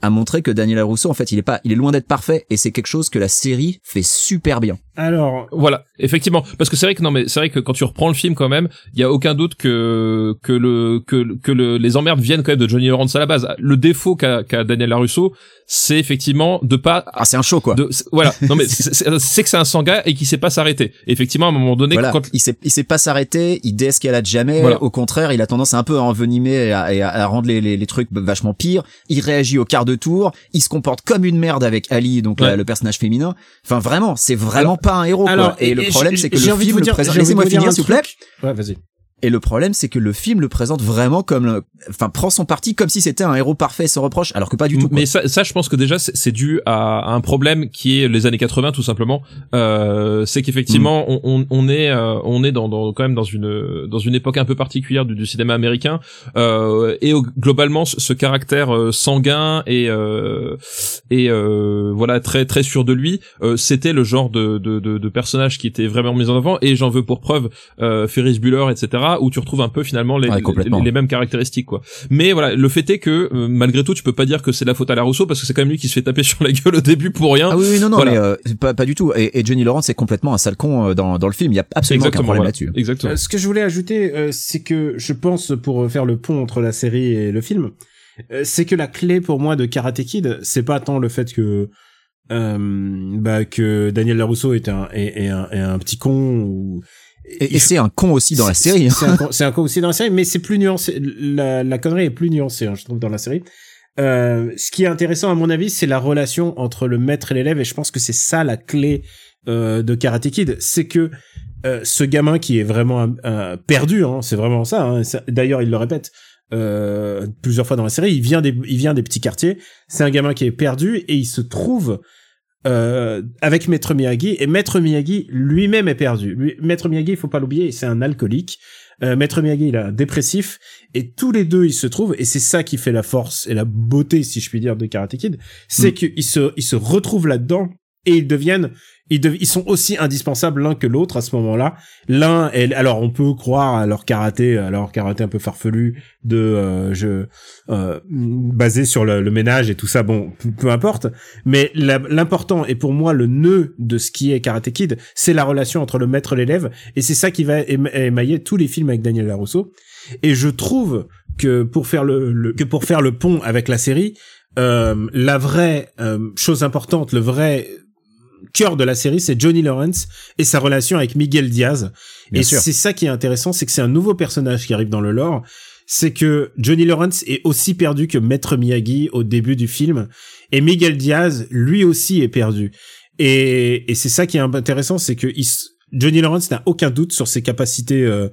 à montrer que Daniel LaRusso en fait il est pas il est loin d'être parfait et c'est quelque chose que la série fait super bien. Alors, Voilà, effectivement, parce que c'est vrai que non, mais c'est vrai que quand tu reprends le film quand même, il y a aucun doute que que le que que le, les emmerdes viennent quand même de Johnny Lawrence à la base. Le défaut qu'a qu'a Daniel Larusso, c'est effectivement de pas Ah c'est un show quoi. de voilà non mais c'est c'est- c'est que c'est un sanga et qui sait pas s'arrêter effectivement à un moment donné Voilà, quand il sait il sait pas s'arrêter, il désescalade jamais. Voilà. Au contraire, il a tendance à un peu à envenimer et à, et à- rendre les, les, les trucs vachement pires. Il réagit au quart de tour, il se comporte comme une merde avec Ali, donc la- le personnage féminin. Enfin vraiment, c'est vraiment Alors, pas un héros. Alors, quoi. Et, et- le problème, c'est que j'ai le envie de film vous le dire- présente. Laissez-moi finir, s'il vous plaît. Ouais, vas-y. Et le problème, c'est que le film le présente vraiment comme, le- enfin, prend son parti comme si c'était un héros parfait sans reproche, alors que pas du tout. quoi. Mais ça, ça, je pense que déjà, c'est dû à, un problème qui est les années 80, tout simplement. Euh, c'est qu'effectivement, on, on, on est, euh, on est dans, dans, quand même dans une, dans une époque un peu particulière du, du cinéma américain. Euh, et au- globalement, ce, caractère euh, sanguin et, euh, et euh, voilà, très, très sûr de lui, euh, c'était le genre de, de, de, de personnage qui était vraiment mis en avant. Et j'en veux pour preuve euh, Ferris Bueller, etc., où tu retrouves un peu finalement les, Ouais, les, complètement. les mêmes caractéristiques, quoi. Mais voilà, le fait est que euh, malgré tout, tu peux pas dire que c'est la faute à la Rousseau parce que c'est quand même lui qui se fait taper sur la gueule au début pour rien. Ah oui, oui, non, non, Voilà. mais euh, c'est pas, pas du tout. Et, et Johnny Lawrence est complètement un sale con euh, dans, dans le film. Il y a absolument aucun problème voilà. là-dessus. Exactement. Euh, ce que je voulais ajouter, euh, c'est que je pense, pour faire le pont entre la série et le film, euh, c'est que la clé pour moi de Karate Kid, c'est pas tant le fait que euh, bah, que Daniel Larousseau est un, est, est un, est un petit con ou Et, et c'est un con aussi dans la série. hein. C'est un, con- c'est un con aussi dans la série, mais c'est plus nuancé. La, la connerie est plus nuancée, hein, je trouve, dans la série. Euh, ce qui est intéressant, à mon avis, c'est la relation entre le maître et l'élève, et je pense que c'est ça la clé euh, de Karate Kid. C'est que euh, ce gamin qui est vraiment euh, perdu, hein, c'est vraiment ça. hein, ça- D'ailleurs, il le répète euh, plusieurs fois dans la série. Il vient des, il vient des petits quartiers. C'est un gamin qui est perdu et il se trouve euh, avec Maître Miyagi et Maître Miyagi lui-même est perdu. Lui, Maître Miyagi, il faut pas l'oublier, c'est un alcoolique. Euh, Maître Miyagi, il est un dépressif et tous les deux ils se trouvent et c'est ça qui fait la force et la beauté, si je puis dire, de Karate Kid, c'est Mm. qu'ils se ils se retrouvent là-dedans et ils deviennent ils, ils sont aussi indispensables l'un que l'autre à ce moment-là. L'un est alors on peut croire à leur karaté, à leur karaté un peu farfelu de euh, je euh, basé sur le, le ménage et tout ça. Bon, peu, importe. Mais l'important et pour moi le nœud de ce qui est Karate Kid, c'est la relation entre le maître et l'élève et c'est ça qui va éma- émailler tous les films avec Daniel Larousseau. Et je trouve que pour faire le, le- que pour faire le pont avec la série, euh, la vraie euh, chose importante, le vrai cœur de la série, c'est Johnny Lawrence et sa relation avec Miguel Diaz. Bien et c'est ça qui est intéressant, c'est que c'est un nouveau personnage qui arrive dans le lore. C'est que Johnny Lawrence est aussi perdu que Maître Miyagi au début du film. Et Miguel Diaz, lui aussi, est perdu. Et, et c'est ça qui est intéressant, c'est que il Johnny Lawrence n'a aucun doute sur ses capacités euh,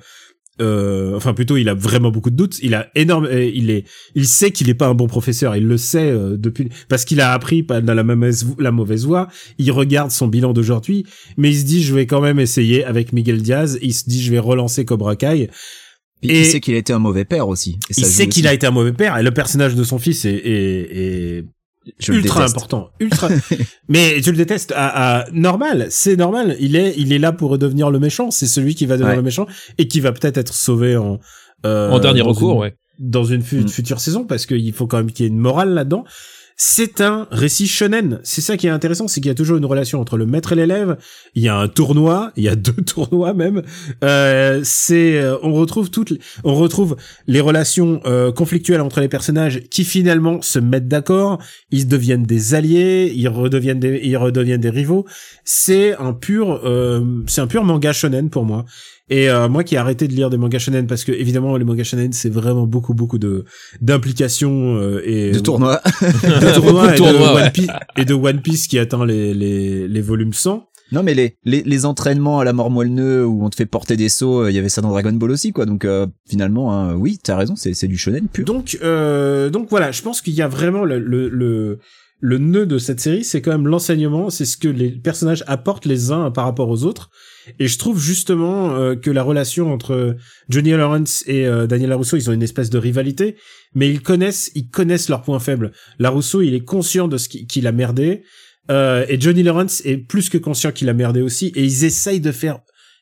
euh, enfin plutôt il a vraiment beaucoup de doutes. Il a énorme euh, il est il sait qu'il est pas un bon professeur. Il le sait euh, depuis parce qu'il a appris dans la mauvaise la mauvaise voie. Il regarde son bilan d'aujourd'hui mais il se dit je vais quand même essayer avec Miguel Diaz. Il se dit je vais relancer Cobra Kai. Puis Et- il sait qu'il a été un mauvais père aussi. Et ça il sait qu'il a été un mauvais père. Et le personnage de son fils est, est, est Je ultra déteste. important ultra mais tu le détestes à, à- normal c'est normal il est il est là pour redevenir le méchant c'est celui qui va devenir Ouais. le méchant et qui va peut-être être sauvé en euh, en dernier recours, une- ouais. dans une fu- Mm. future saison parce qu'il faut quand même qu'il y ait une morale là-dedans. C'est un récit shonen. C'est ça qui est intéressant, c'est qu'il y a toujours une relation entre le maître et l'élève. Il y a un tournoi, il y a deux tournois même. Euh, c'est, euh, on retrouve toutes, on retrouve les relations euh, conflictuelles entre les personnages qui finalement se mettent d'accord. Ils deviennent des alliés, ils redeviennent des, ils redeviennent des rivaux. C'est un pur, euh, c'est un pur manga shonen pour moi. Et euh, moi qui ai arrêté de lire des mangas shonen parce que évidemment les mangas shonen c'est vraiment beaucoup beaucoup de d'implications euh, et de tournoi. de tournois et, tournois, de ouais. One Piece, et de One Piece qui atteint les les les volumes 100. non mais les, les les entraînements à la mort moelle où on te fait porter des sauts, euh, il y avait ça dans Dragon Ball aussi quoi. Donc euh, finalement, hein, oui, t'as raison, c'est c'est du shonen pur. Donc euh, donc voilà, je pense qu'il y a vraiment le le le, le nœud de cette série, c'est quand même l'enseignement, c'est ce que les personnages apportent les uns par rapport aux autres. Et je trouve justement euh, que la relation entre Johnny Lawrence et euh, Daniel Larousseau, ils ont une espèce de rivalité, mais ils connaissent, ils connaissent leurs points faibles. Larousseau, il est conscient de ce qui- qu'il a merdé, euh, et Johnny Lawrence est plus que conscient qu'il a merdé aussi, et ils essayent de faire,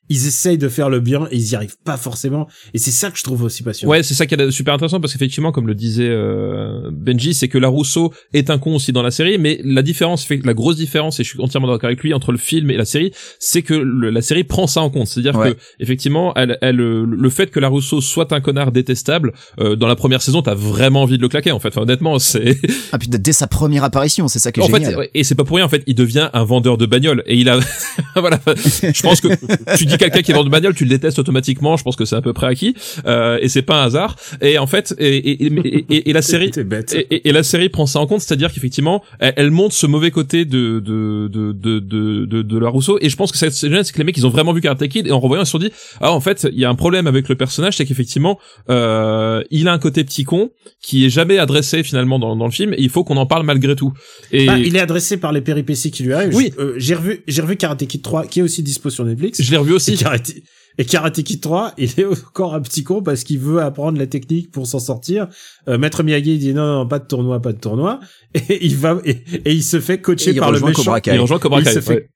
ils essayent de faire le bien, et ils y arrivent pas forcément. Et c'est ça que je trouve aussi passionnant. Ouais, c'est ça qui est super intéressant parce qu'effectivement, comme le disait euh, Benji, c'est que Larousseau est un con aussi dans la série, mais la différence fait la grosse différence, et je suis entièrement d'accord avec lui, entre le film et la série, c'est que le- la série prend ça en compte. C'est-à-dire Ouais. que effectivement, elle, elle, le fait que Larousseau soit un connard détestable, euh, dans la première saison, t'as vraiment envie de le claquer. En fait, Enfin, honnêtement, c'est Ah puis dès sa première apparition, c'est ça qui est en fait, génial. ouais, et c'est pas pour rien. En fait, il devient un vendeur de bagnoles et il a voilà. Je pense que tu dis quelqu'un qui vend de bagnole, tu le détestes automatiquement. Je pense que c'est à peu près acquis. Euh, et c'est pas un hasard. Et en fait, et, et, et, et- et la série, T'es bête. et, et- et la série prend ça en compte, c'est-à-dire qu'effectivement, elle, elle montre ce mauvais côté de de de de de, de, de la Rousseau. Et je pense que c'est c'est génial, c'est que les mecs ils ont vraiment vu Karate Kid et en revoyant ils se sont dit ah en fait il y a un problème avec le personnage, c'est qu'effectivement euh, il a un côté petit con qui est jamais adressé finalement dans, dans le film et il faut qu'on en parle malgré tout. Et Bah, il est adressé par les péripéties qui lui arrivent. Oui. Euh, j'ai revu, j'ai revu Karate Kid 3, qui est aussi dispo sur Netflix. je l'ai revu Et. Karate, et Karate Kid 3, il est encore un petit con parce qu'il veut apprendre la technique pour s'en sortir. Euh, Maître Miyagi il dit non, non, pas de tournoi, pas de tournoi. Et il va, et, et il se fait coacher il par le méchant. Cobra Kai. Il rejoint Cobra il Kai. se fait, ouais.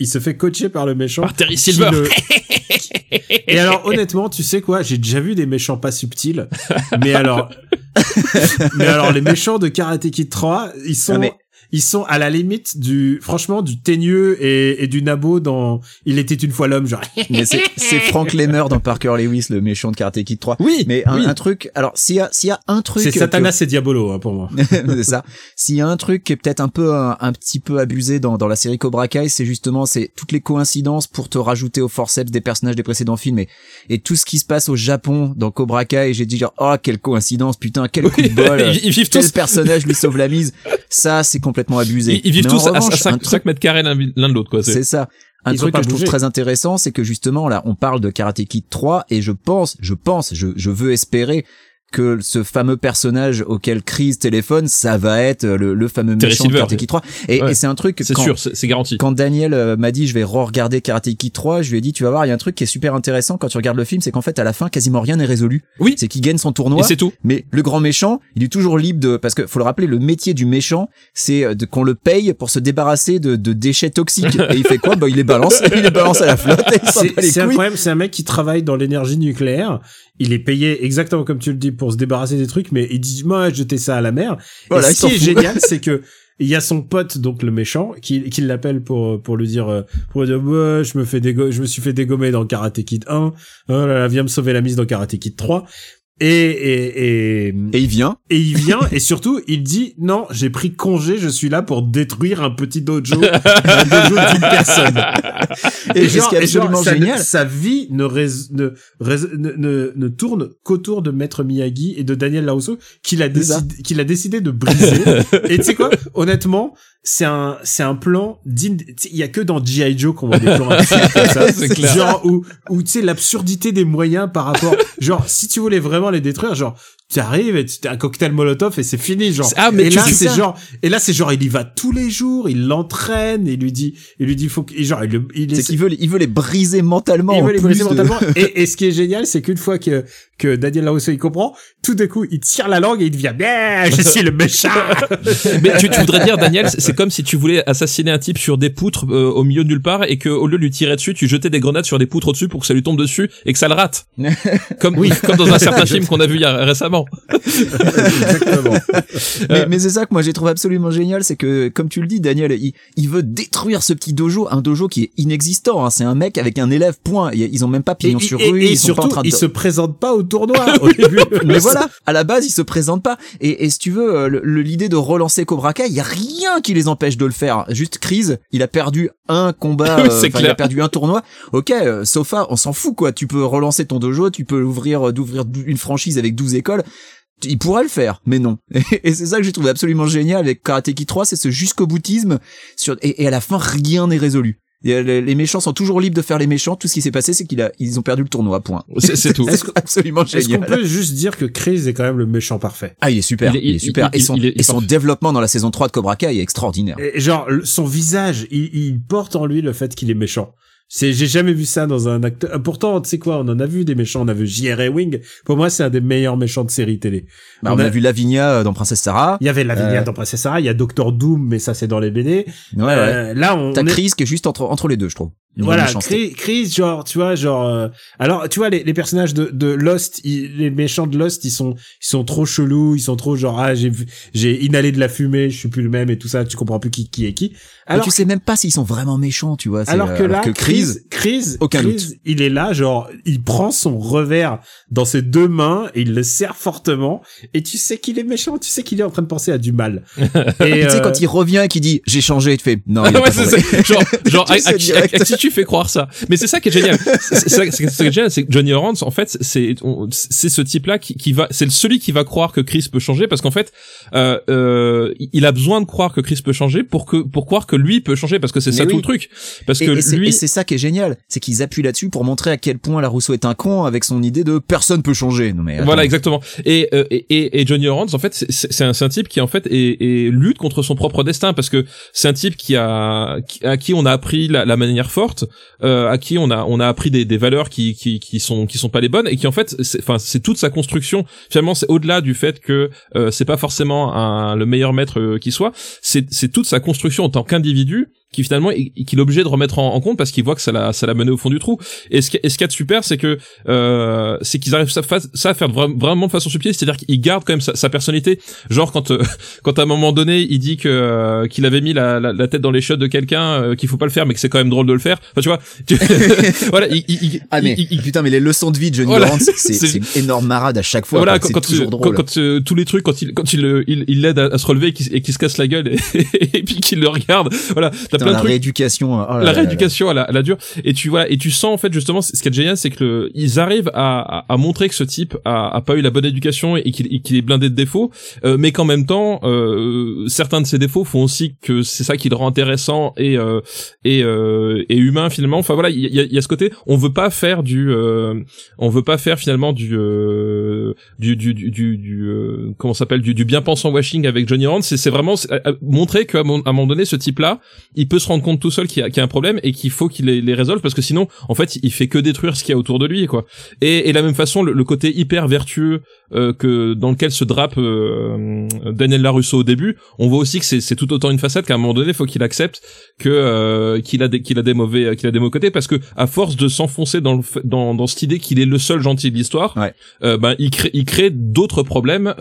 il se fait coacher par le méchant. Par Terry Silver. le- Et alors, honnêtement, tu sais quoi? J'ai déjà vu des méchants pas subtils. Mais alors, mais alors, les méchants de Karate Kid 3, ils sont, mais- ils sont à la limite du, franchement, du teigneux et, et du nabo dans Il était une fois l'homme, genre. Mais c'est, c'est Frank Lemmer dans Parker Lewis, le méchant de Karate Kid 3. Oui, Mais un, oui. un truc, alors s'il y a, s'il y a un truc, C'est que- Satanas et Diabolo, hein, pour moi. c'est ça. S'il y a un truc qui est peut-être un peu un, un petit peu abusé dans, dans la série Cobra Kai, c'est justement c'est toutes les coïncidences pour te rajouter au forceps des personnages des précédents films et, et tout ce qui se passe au Japon dans Cobra Kai. J'ai dit genre oh quelle coïncidence putain quel coup de bol. ils, vivent tous. personnage lui sauve la mise. Ça c'est complètement abusé. Ils, ils vivent Mais tous à, revanche, à un 5, truc- mètres carrés l'un de l'autre quoi. C'est ça. Un Ils truc que je trouve très intéressant, c'est que justement là, on parle de Karate Kid 3 et je pense, je pense, je, je veux espérer que ce fameux personnage auquel Chris téléphone, ça va être le, le fameux Terry méchant de. Karate Kid 3. Et, Ouais. et c'est un truc c'est quand, sûr, c'est c'est garanti. quand Daniel euh, m'a dit je vais re-regarder Karate Kid 3, je lui ai dit tu vas voir, il y a un truc qui est super intéressant quand tu regardes le film, c'est qu'en fait à la fin quasiment rien n'est résolu. Oui. C'est qu'il gagne son Et tournoi. c'est tout. Mais le grand méchant, il est toujours libre de, parce que faut le rappeler, le métier du méchant, c'est euh, de- qu'on le paye pour se débarrasser de, de déchets toxiques. Et il fait quoi? Bah, il les balance, il les balance à la flotte et C'est couilles. incroyable, c'est un mec qui travaille dans l'énergie nucléaire. Il est payé exactement comme tu le dis pour se débarrasser des trucs, mais il dit moi jeter ça à la mer. Voilà, et ce qui est génial, c'est que il y a son pote donc le méchant qui, qui l'appelle pour pour lui dire euh, pour lui dire ouais, je me fais dégo je me suis fait dégommer dans Karate Kid 1 oh là là viens me sauver la mise dans Karate Kid 3 et et et, Et il vient. et il vient et surtout il dit non j'ai pris congé je suis là pour détruire un petit dojo un dojo d'une personne Et et absolument sa, génial. sa vie ne, rais- ne, ne, ne, ne tourne qu'autour de Maître Miyagi et de Daniel Larusso qu'il a décidé qu'il a décidé de briser. et tu sais quoi? Honnêtement, c'est un c'est un plan digne. Il y a que dans GI Joe qu'on voit des plans comme ça. Clair. Genre où où tu sais l'absurdité des moyens par rapport. Genre si tu voulais vraiment les détruire, genre tu arrives et tu as un cocktail Molotov et c'est fini genre. Ah, mais et tu là c'est genre et là c'est genre il y va tous les jours, il l'entraîne, il lui dit il lui dit faut que et genre il, il C'est essaie- qu'il veut, les- il veut les briser mentalement. il veut les briser de- mentalement. Et, et ce qui est génial, c'est qu'une fois que, que Daniel Larusso il comprend, tout d'un coup, il tire la langue et il devient bien, je suis le méchant. Mais tu, tu voudrais dire, Daniel, c'est comme si tu voulais assassiner un type sur des poutres euh, au milieu de nulle part et que au lieu de lui tirer dessus, tu jetais des grenades sur des poutres au-dessus pour que ça lui tombe dessus et que ça le rate. Comme, comme dans un certain film qu'on a vu il y a, récemment. Exactement. Mais, mais c'est ça que moi j'ai trouvé absolument génial, c'est que comme tu le dis, Daniel, il, il veut détruire ce petit dojo, un dojo qui est inexistant. Hein. C'est un mec avec un élève. Point. Ils ils ont même pas pignon et- sur et- rue. et ils sont surtout, pas en train de. il se présente pas au tournoi au début. Mais voilà, à la base, ils se présentent pas. Et, et si tu veux, euh, l'idée de relancer Cobra Kai, il y a rien qui les empêche de le faire. Juste crise, il a perdu un combat, Oui, euh, il a perdu un tournoi. Ok, euh, Sofa, on s'en fout quoi. Tu peux relancer ton dojo, tu peux ouvrir d'ouvrir dou- une franchise avec 12 écoles. Il pourrait le faire, mais non. Et c'est ça que j'ai trouvé absolument génial avec Karate Kid 3, c'est ce jusqu'au boutisme sur et, et à la fin rien n'est résolu. Et, les, méchants sont toujours libres de faire les méchants. Tout ce qui s'est passé, c'est qu'ils ils ont perdu le tournoi. Point. C'est tout. Que- absolument Est-ce qu'on génial. peut juste dire que Chris est quand même le méchant parfait? Ah, il est super. Il est- Il, est il- super. il- et son, il est- il est et son parfait. développement dans la saison 3 de Cobra Kai est extraordinaire. Et genre, son visage, il, il porte en lui le fait qu'il est méchant. C'est, j'ai jamais vu ça dans un acteur. euh, Pourtant, tu sais quoi, on en a vu des méchants. On a vu J.R.A. Wing. Pour moi, c'est un des meilleurs méchants de série télé. Bah, on, a, vu Lavinia euh, dans Princesse Sarah. Il y avait Lavinia Euh. dans Princess Sarah. Il y a Doctor Doom, mais ça, c'est dans les BD. Ouais, ouais. Là, on, T'as est- Chris qui est juste entre, entre les deux, je trouve. Voilà. Chris, Chris, genre, tu vois, genre, euh, alors, tu vois, les, les personnages de, de Lost, ils- les méchants de Lost, ils sont, ils sont trop chelous, ils sont trop genre, ah, j'ai, j'ai inhalé de la fumée, je suis plus le même et tout ça, tu comprends plus qui, qui est qui. Mais Alors, tu sais même pas s'ils sont vraiment méchants, tu vois. alors euh, que là, que Chris, Chris, Chris, aucun Chris, doute. il est là, genre, il prend son revers dans ses deux mains et il le serre fortement et tu sais qu'il est méchant, tu sais qu'il est en train de penser à du mal. Et, tu sais, euh, quand il revient et qu'il dit j'ai changé, tu fais non, il ouais, pas. Genre, genre, Tu fais croire ça Mais c'est ça qui est génial. C'est ça qui est génial, c'est que Johnny Lawrence, en fait, c'est c'est ce type-là qui, qui va, c'est celui qui va croire que Chris peut changer parce qu'en fait, euh, euh, il a besoin de croire que Chris peut changer pour que pour croire que lui peut changer parce que c'est ça tout le truc. Parce Et, que et lui, c'est ça qui est génial, c'est qu'ils appuient là-dessus pour montrer à quel point la Rousseau est un con avec son idée de personne peut changer. Non mais attends. Voilà, exactement. Et, euh, et, et, Johnny Lawrence, en fait, c'est- un, un type qui, en fait, est, est- lutte contre son propre destin parce que c'est un type qui a, qui- à qui on a appris la, la manière forte, euh, à qui on a, on a appris des, des valeurs qui, qui, qui sont, qui sont pas les bonnes et qui, en fait, enfin, c'est toute sa construction. Finalement, c'est au-delà du fait que euh, c'est pas forcément un, le meilleur maître euh, qui soit. C'est, c'est toute sa construction en tant qu'individu qui finalement qu'il est obligé de remettre en, en compte parce qu'il voit que ça l'a ça l'a mené au fond du trou et ce et ce qu'il y a de super c'est que euh, c'est qu'ils arrivent ça, ça à faire vra- vraiment de façon subtile c'est-à-dire qu'ils gardent quand même sa, sa personnalité genre quand euh, quand à un moment donné il dit que euh, qu'il avait mis la, la, la tête dans les chiottes de quelqu'un euh, qu'il faut pas le faire mais que c'est quand même drôle de le faire enfin tu vois tu- voilà il, il, Ah mais il- putain mais les leçons de vie de Johnny Voilà. C'est une énorme marade à chaque fois. voilà quand, quand, toujours quand, quand, euh, tous les trucs quand il quand il il l'aide à, à se relever et qu'il se casse la gueule et, et puis qu'il le regarde voilà Putain, plein de la trucs. rééducation. oh là là la là. rééducation à la, à la dure et tu vois et tu sens en fait justement ce qui est génial c'est que le, ils arrivent à, à, à montrer que ce type a, a pas eu la bonne éducation et qu'il qu'il est blindé de défauts. Euh, mais qu'en même temps euh, certains de ses défauts font aussi que c'est ça qui le rend intéressant et euh, et, euh, et humain finalement. Enfin voilà il y a, il y a ce côté on veut pas faire du euh, on veut pas faire finalement du euh, du du du, du, du, euh, comment s'appelle du, du bien pensant washing avec Johnny Rand. C'est vraiment montrer qu'à un moment donné ce type là il peut se rendre compte tout seul qu'il y a, qu'il y a un problème et qu'il faut qu'il les, les résolve parce que sinon en fait il fait que détruire ce qu'il y a autour de lui quoi et, et la même façon le, le côté hyper vertueux euh, que dans lequel se drape euh, Daniel Larusso au début on voit aussi que c'est c'est tout autant une facette qu'à un moment donné il faut qu'il accepte que euh, qu'il a des qu'il a des mauvais qu'il a des mauvais côtés parce que à force de s'enfoncer dans le dans dans cette idée qu'il est le seul gentil de l'histoire Ouais. euh, ben il crée il crée d'autres problèmes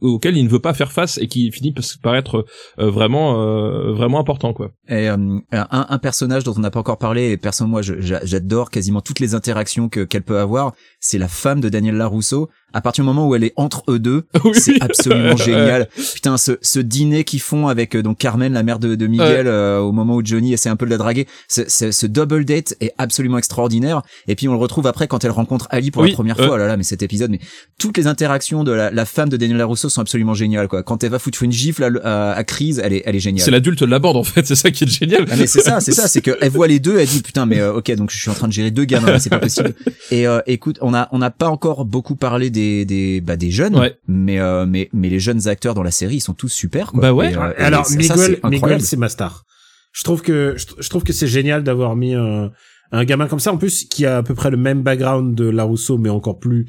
au- auxquels il ne veut pas faire face et qui finit par être euh, vraiment euh, vraiment important quoi. Et, euh, un, personnage dont on n'a pas encore parlé et personne moi j'adore quasiment toutes les interactions que qu'elle peut avoir c'est la femme de Daniel Larousseau à partir du moment où elle est entre eux deux Oui. c'est absolument génial. Putain ce, ce dîner qu'ils font avec euh, donc Carmen la mère de, de Miguel euh, au moment où Johnny essaie un peu de la draguer ce, ce, ce double date est absolument extraordinaire. Et puis on le retrouve après quand elle rencontre Ali pour Oui, la première euh. fois. Oh là là mais cet épisode mais toutes les interactions de la, la femme de Daniel Larousseau sont absolument géniales quoi. Quand elle va foutre une gifle à, à, à Chris elle est elle est géniale. C'est l'adulte l'aborde en fait. C'est ça qui est génial. Ah mais c'est ça, c'est ça, c'est que elle voit les deux, elle dit putain mais euh, ok donc je suis en train de gérer deux gamins, c'est pas possible. Et euh, écoute, on a on n'a pas encore beaucoup parlé des des bah des jeunes, Ouais. mais euh, mais mais les jeunes acteurs dans la série ils sont tous super. Quoi. Bah ouais. Et, euh, Alors Miguel, c'est Miguel, c'est ma star. Je trouve que je, je trouve que c'est génial d'avoir mis un, un gamin comme ça en plus qui a à peu près le même background de Larousseau mais encore plus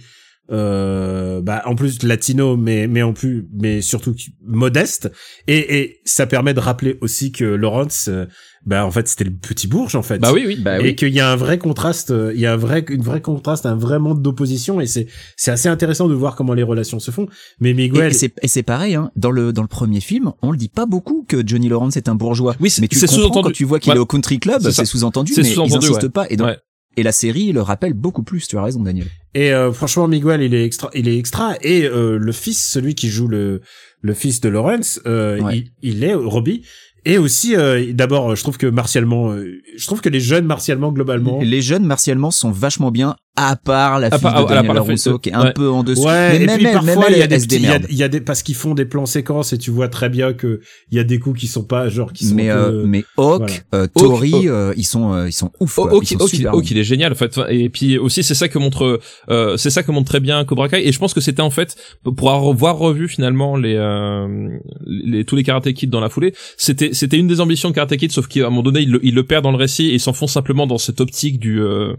euh, bah en plus latino mais mais en plus mais surtout modeste et et ça permet de rappeler aussi que Lawrence euh, bah en fait c'était le petit bourge en fait bah oui oui Bah et oui. qu'il y a un vrai contraste, euh, il y a un vrai, une vraie contraste, un vrai monde d'opposition, et c'est, c'est assez intéressant de voir comment les relations se font. Mais Miguel, et c'est et c'est pareil hein, dans le dans le premier film, on le dit pas beaucoup que Johnny Lawrence est un bourgeois. Oui, c'est- mais tu c'est comprends sous-entendu. quand tu vois qu'il est au country club, C'est sous-entendu C'est mais ils sous-entendu, insistent ouais. pas et donc Ouais. et la série le rappelle beaucoup plus, tu as raison Daniel. Et euh, franchement Miguel, il est extra, il est extra, et euh, le fils, celui qui joue le, le fils de Lawrence, euh, Ouais. il, il est Robbie. Et aussi, euh, d'abord, je trouve que martialement, euh, je trouve que les jeunes martialement globalement, Les jeunes martialement sont vachement bien à part la fille part- de à Daniel fille- qui est un ouais. peu en dessous. Ouais, mais et même puis elle, parfois il y a des y y a parce qu'ils font des plans séquences et tu vois très bien que il y a des coups qui sont pas genre qui sont mais peu- euh, mais Hawk, voilà. euh, Hawk, Tori, Hawk. euh, ils sont euh, ils sont ouf. Ok, ils sont ok, super ok, bons. il est génial en fait. Et puis aussi c'est ça que montre, euh, c'est ça que montre très bien Cobra Kai. Et je pense que c'était en fait pour avoir revu finalement les, euh, les tous les Karate Kid dans la foulée, c'était c'était une des ambitions de Karate Kid, sauf qu'à un moment donné il le, il le perd dans le récit et s'enfonce simplement dans cette optique du euh,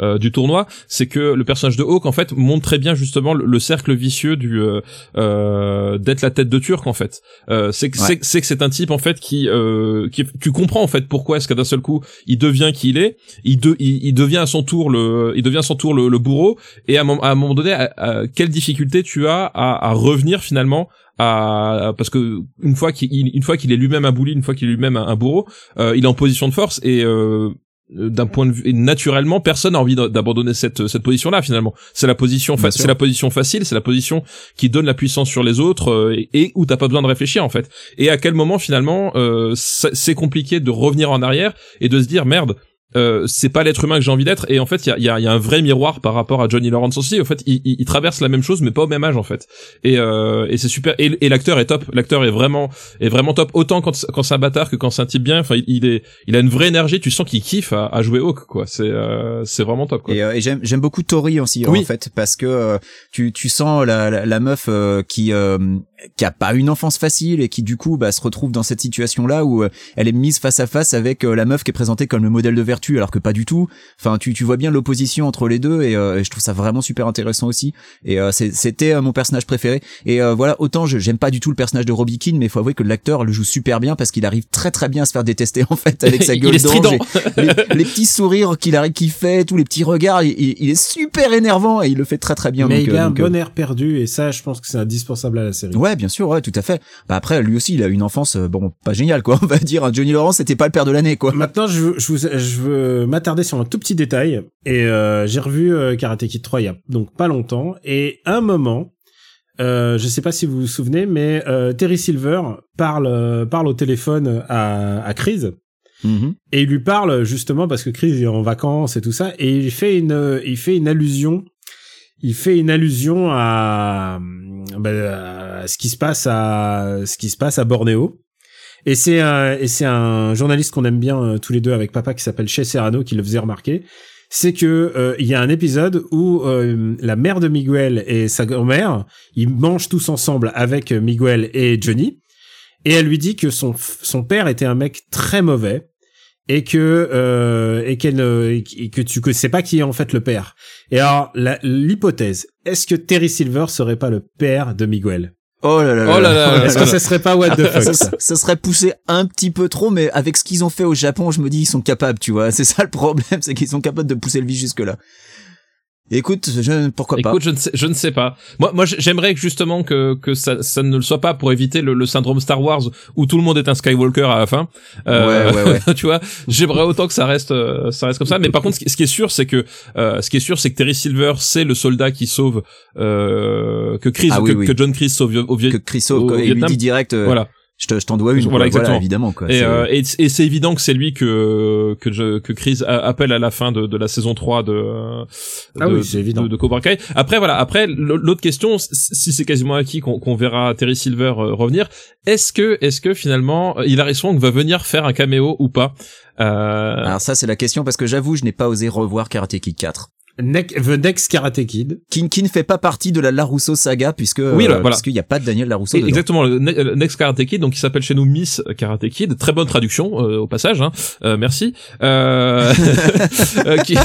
euh, du tournoi. C'est que le personnage de Hawk en fait montre très bien justement le, le cercle vicieux du euh, euh, d'être la tête de Turc en fait. Euh, c'est que Ouais. c'est que c'est un type en fait qui euh, qui tu comprends en fait pourquoi est-ce que d'un seul coup il devient qui il est il, de, il, il devient à son tour le il devient à son tour le, le bourreau et à un, moment- à un moment donné à, à quelle difficulté tu as à, à revenir finalement à parce que une fois qu'il une fois qu'il est lui-même un bully une fois qu'il est lui-même un, un bourreau euh, il est en position de force et euh, d'un point de vue et naturellement personne n'a envie d'a- d'abandonner cette cette position là finalement. C'est la position c'est la facile c'est la position qui donne la puissance sur les autres euh, et, et où t'as pas besoin de réfléchir en fait. Et à quel moment finalement euh, c'est c'est compliqué de revenir en arrière et de se dire merde euh, c'est pas l'être humain que j'ai envie d'être et en fait il y a, y, a, y a, un vrai miroir par rapport à Johnny Lawrence aussi. En fait il, il, il traverse la même chose mais pas au même âge en fait. Et, euh, et c'est super et, et l'acteur est top. L'acteur est vraiment est vraiment top autant quand quand c'est un bâtard que quand c'est un type bien. Enfin il, il, est il a une vraie énergie. Tu sens qu'il kiffe à, à, jouer Hawk quoi. C'est euh, c'est vraiment top quoi. et, euh, et j'aime j'aime beaucoup Tori aussi oui. en fait parce que euh, tu tu sens la la, la meuf qui qui a pas une enfance facile et qui du coup bah, se retrouve dans cette situation là où euh, elle est mise face à face avec euh, la meuf qui est présentée comme le modèle de vertu alors que pas du tout. Enfin tu, tu vois bien l'opposition entre les deux et, euh, et, je trouve ça vraiment super intéressant aussi. Et c'était mon personnage préféré. Et voilà autant j'aime pas du tout le personnage de Robbie Keane mais il faut avouer que l'acteur le joue super bien parce qu'il arrive très très bien à se faire détester en fait avec sa gueule d'ange les, les, petits sourires qu'il arrive qu'il fait tous les petits regards il, il, est super énervant et il le fait très très bien. Mais donc, il a donc, un bon air perdu et ça je pense que c'est indispensable à la série. Ouais bien sûr ouais tout à fait. Bah après lui aussi il a une enfance bon pas géniale quoi on va dire Johnny Lawrence c'était pas le père de l'année quoi. Maintenant je veux, je, je veux m'attarder sur un tout petit détail et euh, j'ai revu euh, Karate Kid 3 il y a donc pas longtemps et un moment euh, je sais pas si vous vous souvenez mais euh, Terry Silver parle euh, parle au téléphone à, à Chris Mmh. Et il lui parle justement parce que Chris est en vacances et tout ça, et il fait une, il fait une allusion, il fait une allusion à, bah, à ce qui se passe à, ce qui se passe à Bornéo. Et c'est un, et c'est un journaliste qu'on aime bien euh, tous les deux avec papa qui s'appelle Chez Serrano qui le faisait remarquer. C'est que euh, il y a un épisode où euh, la mère de Miguel et sa grand-mère ils mangent tous ensemble avec Miguel et Johnny et elle lui dit que son son père était un mec très mauvais et que euh, et qu'elle et que tu sais pas qui est en fait le père. Et alors l'hypothèse, est-ce que Terry Silver serait pas le père de Miguel? Oh là là, oh là, là, est-ce que ça serait pas what the fuck ça, ça, ça, serait poussé un petit peu trop, mais avec ce qu'ils ont fait au Japon, je me dis ils sont capables, tu vois. C'est ça le problème, c'est qu'ils sont capables de pousser le vice jusque là. Écoute, je, pourquoi pas Écoute, je ne sais, je ne sais pas. Moi, moi, j'aimerais justement que que ça, ça ne le soit pas pour éviter le, le, syndrome Star Wars où tout le monde est un Skywalker à la fin. Euh, ouais, ouais, ouais. tu vois, j'aimerais autant que ça reste, euh, ça reste comme ça. Mais par contre, ce qui est sûr, c'est que euh, ce qui est sûr, c'est que Terry Silver, c'est le soldat qui sauve euh, que Chris, ah, oui, que, oui. que, John Chris sauve au, que Chris sauve, au, il lui dit direct. voilà je te, je t'en dois une. Voilà, exactement. Voilà, évidemment quoi. Et, euh, et, et c'est évident que c'est lui que que je, que Chris appelle à la fin de, de la saison 3 de de, ah oui, c'est évident. de, de Cobra Kai. Après voilà. Après l'autre question si c'est quasiment acquis qu'on qu'on verra Terry Silver euh, revenir est-ce que est-ce que finalement Hilary Swank va venir faire un caméo ou pas? Euh... alors ça c'est la question parce que j'avoue je n'ai pas osé revoir Karate Kid 4 Ne The Next Karate Kid. Qui, qui ne fait pas partie de la Larousseau saga puisque oui, euh, voilà. parce qu'il n'y a pas de Daniel Larousseau dedans. Exactement, le Next Karate Kid, donc qui s'appelle chez nous Miss Karate Kid, très bonne traduction euh, au passage, hein. euh, merci. Euh, qui,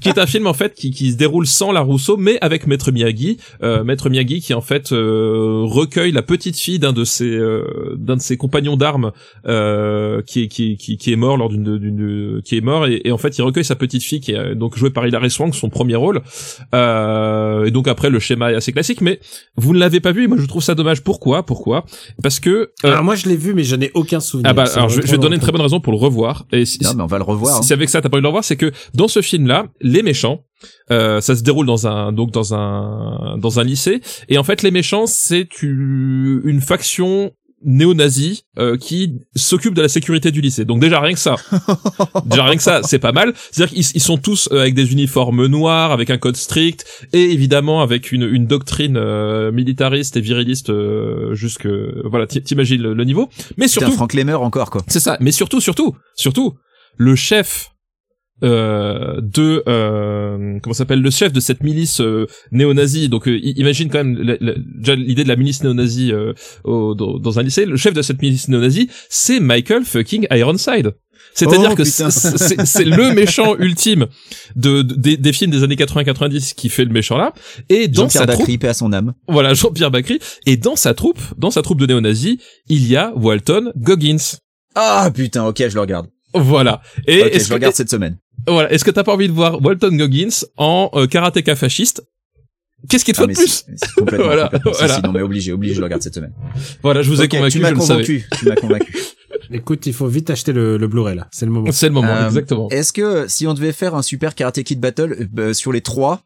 qui, est un film en fait qui, qui se déroule sans Larousseau, mais avec Maître Miyagi, euh, Maître Miyagi qui en fait euh, recueille la petite fille d'un de ses d'un de ses compagnons d'armes qui, est, qui, qui, qui est mort lors d'une d'une qui est mort et, et, en fait il recueille sa petite fille qui est donc jouée par Hilary Swank, son premier rôle. Euh, et donc après le schéma est assez classique, mais vous ne l'avez pas vu. Et moi je trouve ça dommage. Pourquoi? Pourquoi? Parce que euh, alors moi je l'ai vu, mais je n'ai aucun souvenir. Ah bah alors je, je vais te donner une très bonne raison pour le revoir. Et si, non mais on va le revoir. Si, hein. si avec ça t'as pas envie de le revoir, c'est que dans ce film-là, les méchants. Euh, ça se déroule dans un donc dans un dans un lycée et en fait les méchants c'est une faction néo-nazi euh, qui s'occupe de la sécurité du lycée. Donc déjà rien que ça, déjà rien que ça, c'est pas mal. C'est-à-dire qu'ils ils sont tous euh, avec des uniformes noirs, avec un code strict et évidemment avec une, une doctrine euh, militariste et viriliste euh, jusque voilà, t'imagines le, le, niveau. Mais surtout, Frank Lemmer encore quoi. C'est ça. Mais surtout, surtout, surtout, le chef euh, de euh, comment s'appelle le chef de cette milice euh, néo-nazie. Donc euh, imagine quand même déjà l'idée de la milice néo-nazie euh, au, dans, dans, un lycée. Le chef de cette milice néo-nazie c'est Michael fucking Ironside. C'est-à-dire oh, que c'est le méchant ultime de, de des, des, films des années 80-90 qui fait le méchant là. Et dans Jean-Pierre sa Bacry, troupe paix à son âme. voilà Jean-Pierre Bacry. Et dans sa troupe dans sa troupe de néo-nazis il y a Walton Goggins. Ah putain ok je le regarde. Voilà. Et okay, est-ce je que regarde cette semaine voilà. Est-ce que t'as pas envie de voir Walton Goggins en euh, karatéka fasciste? Qu'est-ce qu'il te ah, faut de plus? complètement, Voilà, complètement. voilà. Si, si, non mais obligé, obligé, je le regarde cette semaine. Voilà, je vous ai convaincu. Tu m'as je le savais. convaincu. Tu m'as convaincu. Écoute, il faut vite acheter le, le Blu-ray là. C'est le moment. C'est le moment, Euh, exactement. Est-ce que si on devait faire un super Karate Kid Battle euh, sur les trois,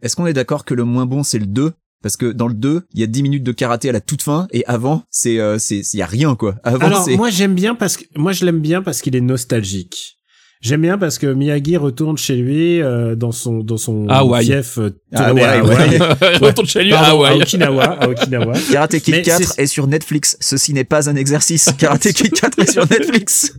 est-ce qu'on est d'accord que le moins bon c'est le 2 parce que dans le 2, il y a 10 minutes de karaté à la toute fin et avant, c'est euh, c'est il y a rien quoi. Avant Alors c'est moi j'aime bien parce que moi je l'aime bien parce qu'il est nostalgique. J'aime bien parce que Miyagi retourne chez lui euh, dans son dans son Hawaï. fief euh, Ah, à Hawaï. Retourne chez lui à Pardon, à Hawaï. Okinawa, à Okinawa. Karate Kid Mais 4 c'est- est sur Netflix. Ceci n'est pas un exercice. Karate Kid 4 est sur Netflix.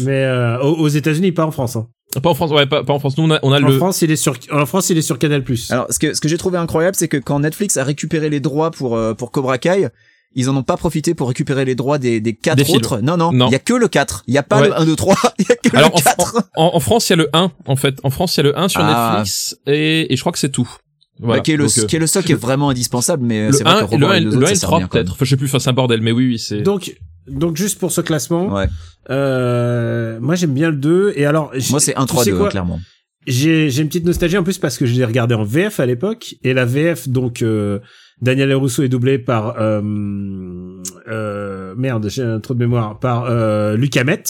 Mais euh, aux, aux États-Unis, pas en France. Hein. Pas en France, ouais, pas, pas en France. Nous, on a, on a En le. France, il est sur en France, il est sur Canal+. Alors, ce que, ce que j'ai trouvé incroyable, c'est que quand Netflix a récupéré les droits pour, euh, pour Cobra Kai, ils en ont pas profité pour récupérer les droits des, des quatre Des autres. Non, non. Non. Il y a que le 4. Il y a pas Ouais. le 1, 2, 3. Il y a que Alors, le en, 4. en, en France, il y a le 1, en fait. En France, il y a le 1 sur Ah. Netflix et, et je crois que c'est tout. Voilà. Bah, qui est le, Donc, euh, qui est le seul qui est vraiment indispensable, mais euh, le c'est vrai 1, que le revoir 1, les le deux 1 autres, et le sert 3 bien, quand même. peut-être. Enfin, je sais plus, enfin, c'est un bordel, mais oui, oui, c'est. Donc donc juste pour ce classement, Ouais. euh, moi j'aime bien le 2 et alors Moi, c'est 1, tu 3, sais 2, quoi? clairement. J'ai j'ai une petite nostalgie en plus parce que je l'ai regardé en VF à l'époque et la VF donc euh, Daniel Rousseau est doublé par euh, euh, merde j'ai un trou de mémoire par euh, Luc Hamet.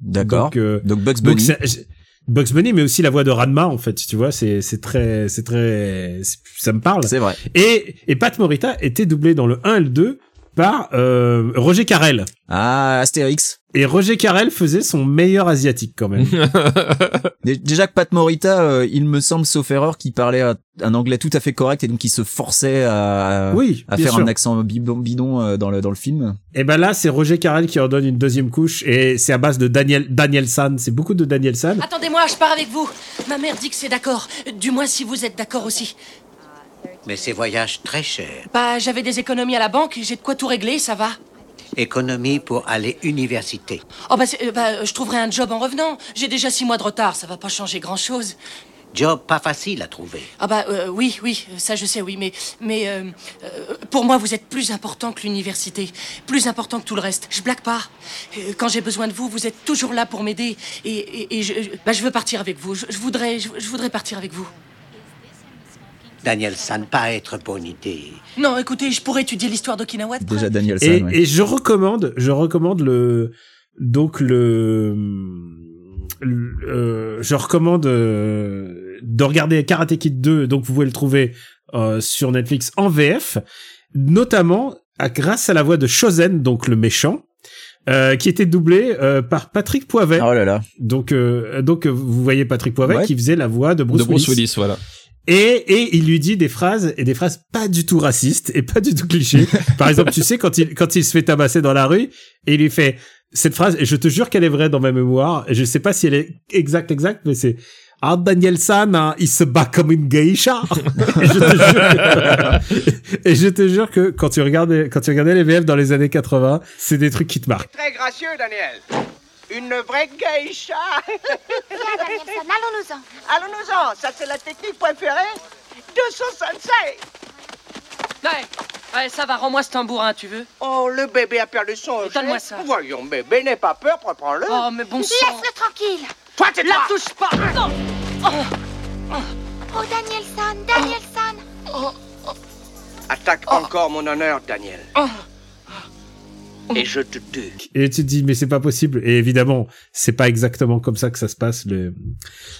D'accord. Donc, euh, Donc, Bugs Bunny. Bugs Bunny mais aussi la voix de Ranma en fait tu vois c'est c'est très c'est très ça me parle C'est vrai. et et Pat Morita était doublé dans le 1 et le 2 par euh, Roger Carrel Ah, Astérix. Et Roger Carrel faisait son meilleur asiatique quand même Dé- Déjà que Pat Morita, euh, il me semble, sauf erreur, qui parlait un- un anglais tout à fait correct et donc qui se forçait à, oui à faire sûr. un accent bidon, bidon euh, dans le, dans le film. Et ben là, c'est Roger Carrel qui en donne une deuxième couche et c'est à base de Daniel Daniel San. C'est beaucoup de Daniel San. Attendez-moi, je pars avec vous. Ma mère dit que c'est d'accord. Du moins si vous êtes d'accord aussi. Mais ces voyages très chers. Bah, j'avais des économies à la banque, j'ai de quoi tout régler, ça va. Économie pour aller université. Oh bah, euh, bah, je trouverai un job en revenant. J'ai déjà six mois de retard, ça va pas changer grand-chose. Job pas facile à trouver. Ah bah euh, oui, oui, ça je sais, oui, mais mais euh, euh, pour moi vous êtes plus important que l'université, plus important que tout le reste. Je blague pas. Quand j'ai besoin de vous, vous êtes toujours là pour m'aider et, et, et je, je- bah, je veux partir avec vous. Je, je voudrais je, je voudrais partir avec vous. Daniel San, pas être bonne idée. Non, écoutez, je pourrais étudier l'histoire d'Okinawa. Déjà Daniel Et, San, ouais. et je recommande, je recommande le donc le, le- euh, je recommande euh, de regarder Karate Kid 2. Donc vous pouvez le trouver euh, sur Netflix en VF, notamment à, grâce à la voix de Shozen, donc le méchant. euh, qui était doublé euh, par Patrick Poivet. Oh là là. Donc, euh, donc euh, vous voyez Patrick Poivet Ouais. qui faisait la voix de Bruce, de Bruce Willis. Willis, voilà. Et, et il lui dit des phrases et des phrases pas du tout racistes et pas du tout clichés. Par exemple, tu sais quand il quand il se fait tabasser dans la rue et il lui fait cette phrase et je te jure qu'elle est vraie dans ma mémoire et je sais pas si elle est exacte exacte mais c'est ah Daniel San hein, il se bat comme une geisha et je te jure et je te jure que quand tu regardais quand tu regardais les VF dans les années 80 c'est des trucs qui te marquent Très gracieux, Daniel. Une vraie geisha. Danielson, allons-nous-en. Allons-nous-en, ça c'est la technique préférée de son sensei. Ouais, ouais, ça va, rends-moi ce tambourin, tu veux? Oh, le bébé a perdu son objet. Donne-moi ça. Voyons, bébé, n'aie pas peur, reprends-le. Oh, mais bon sang. Laisse-le tranquille. Toi, c'est La touche pas Non Oh, Danielson, Danielson. Attaque encore mon honneur, Daniel. Et je te tue. Et tu te dis, mais c'est pas possible. Et évidemment, c'est pas exactement comme ça que ça se passe. Le,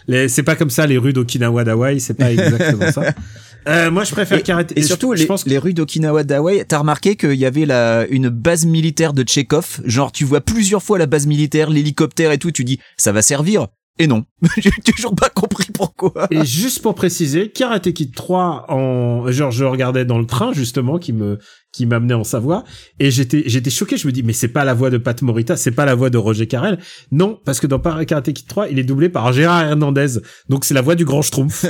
les, c'est pas comme ça les rues d'Okinawa d'Hawaï. C'est pas exactement ça. Euh, moi, je préfère Karate. Et je- surtout, je, les, pense que les rues d'Okinawa d'Hawaï, t'as remarqué qu'il y avait la, une base militaire de Tchekhov. Genre, tu vois plusieurs fois la base militaire, l'hélicoptère et tout, tu dis, ça va servir? Et non. J'ai toujours pas compris pourquoi. Et juste pour préciser, Karate Kid 3 en genre je regardais dans le train justement qui me qui m'amenait en Savoie et j'étais j'étais choqué, je me dis mais c'est pas la voix de Pat Morita, c'est pas la voix de Roger Carrel. Non, parce que dans Karate Kid 3, il est doublé par Gérard Hernandez. Donc c'est la voix du grand Schtroumpf.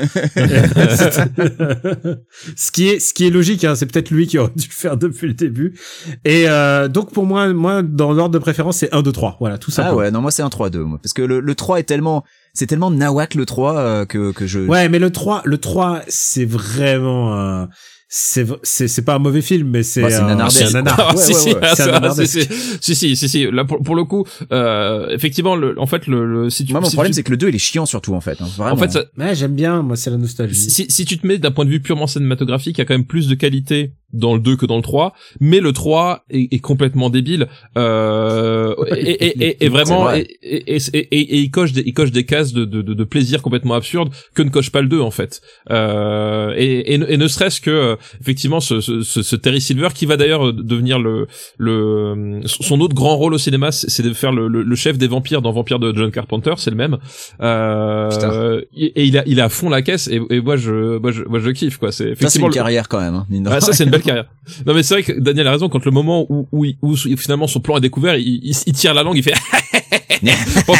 ce qui est ce qui est logique hein, c'est peut-être lui qui aurait dû le faire depuis le début. Et euh, donc pour moi moi dans l'ordre de préférence, c'est 1 2 3. Voilà, tout ça. Ah ouais, non, moi c'est un 3-2, moi. Parce que le, le 3 est tellement, c'est tellement nawak le 3 euh, que, que je... Ouais, mais le 3, le 3, c'est vraiment un, c'est, c'est, c'est pas un mauvais film, mais c'est, Bah, c'est un, nanardesque. c'est un nanar. Ah, Ouais, si, si, ah, c'est un nanardesque. si, si, si, si. Là, pour, pour le coup, euh, effectivement, le, en fait, le, le si tu, Moi, mon si problème, tu- c'est que le 2, il est chiant surtout, en fait. hein, vraiment. en fait, ça- Ouais, j'aime bien, moi, c'est la nostalgie. si, si tu te mets d'un point de vue purement cinématographique, il y a quand même plus de qualité dans le 2 que dans le 3, mais le 3 est, est complètement débile. Euh, et, et, et, et vraiment, vrai. et, et, et- et il coche des, il coche des cases de, de, de, de plaisir complètement absurdes que ne coche pas le 2 en fait. Euh, et, et ne serait-ce que effectivement ce, ce, ce, ce Terry Silver qui va d'ailleurs euh, devenir le le son autre grand rôle au cinéma, c'est de faire le, le, le chef des vampires dans Vampire de John Carpenter, c'est le même. Euh, et il a il a à fond la caisse et, et moi je moi je moi je kiffe quoi. C'est Ça, effectivement une le- carrière quand même. Hein, mine de ah, ça c'est une belle carrière. Non mais c'est vrai que Daniel a raison quand le moment où où, où finalement son plan est découvert, il, il, il tire la langue, il fait pendant,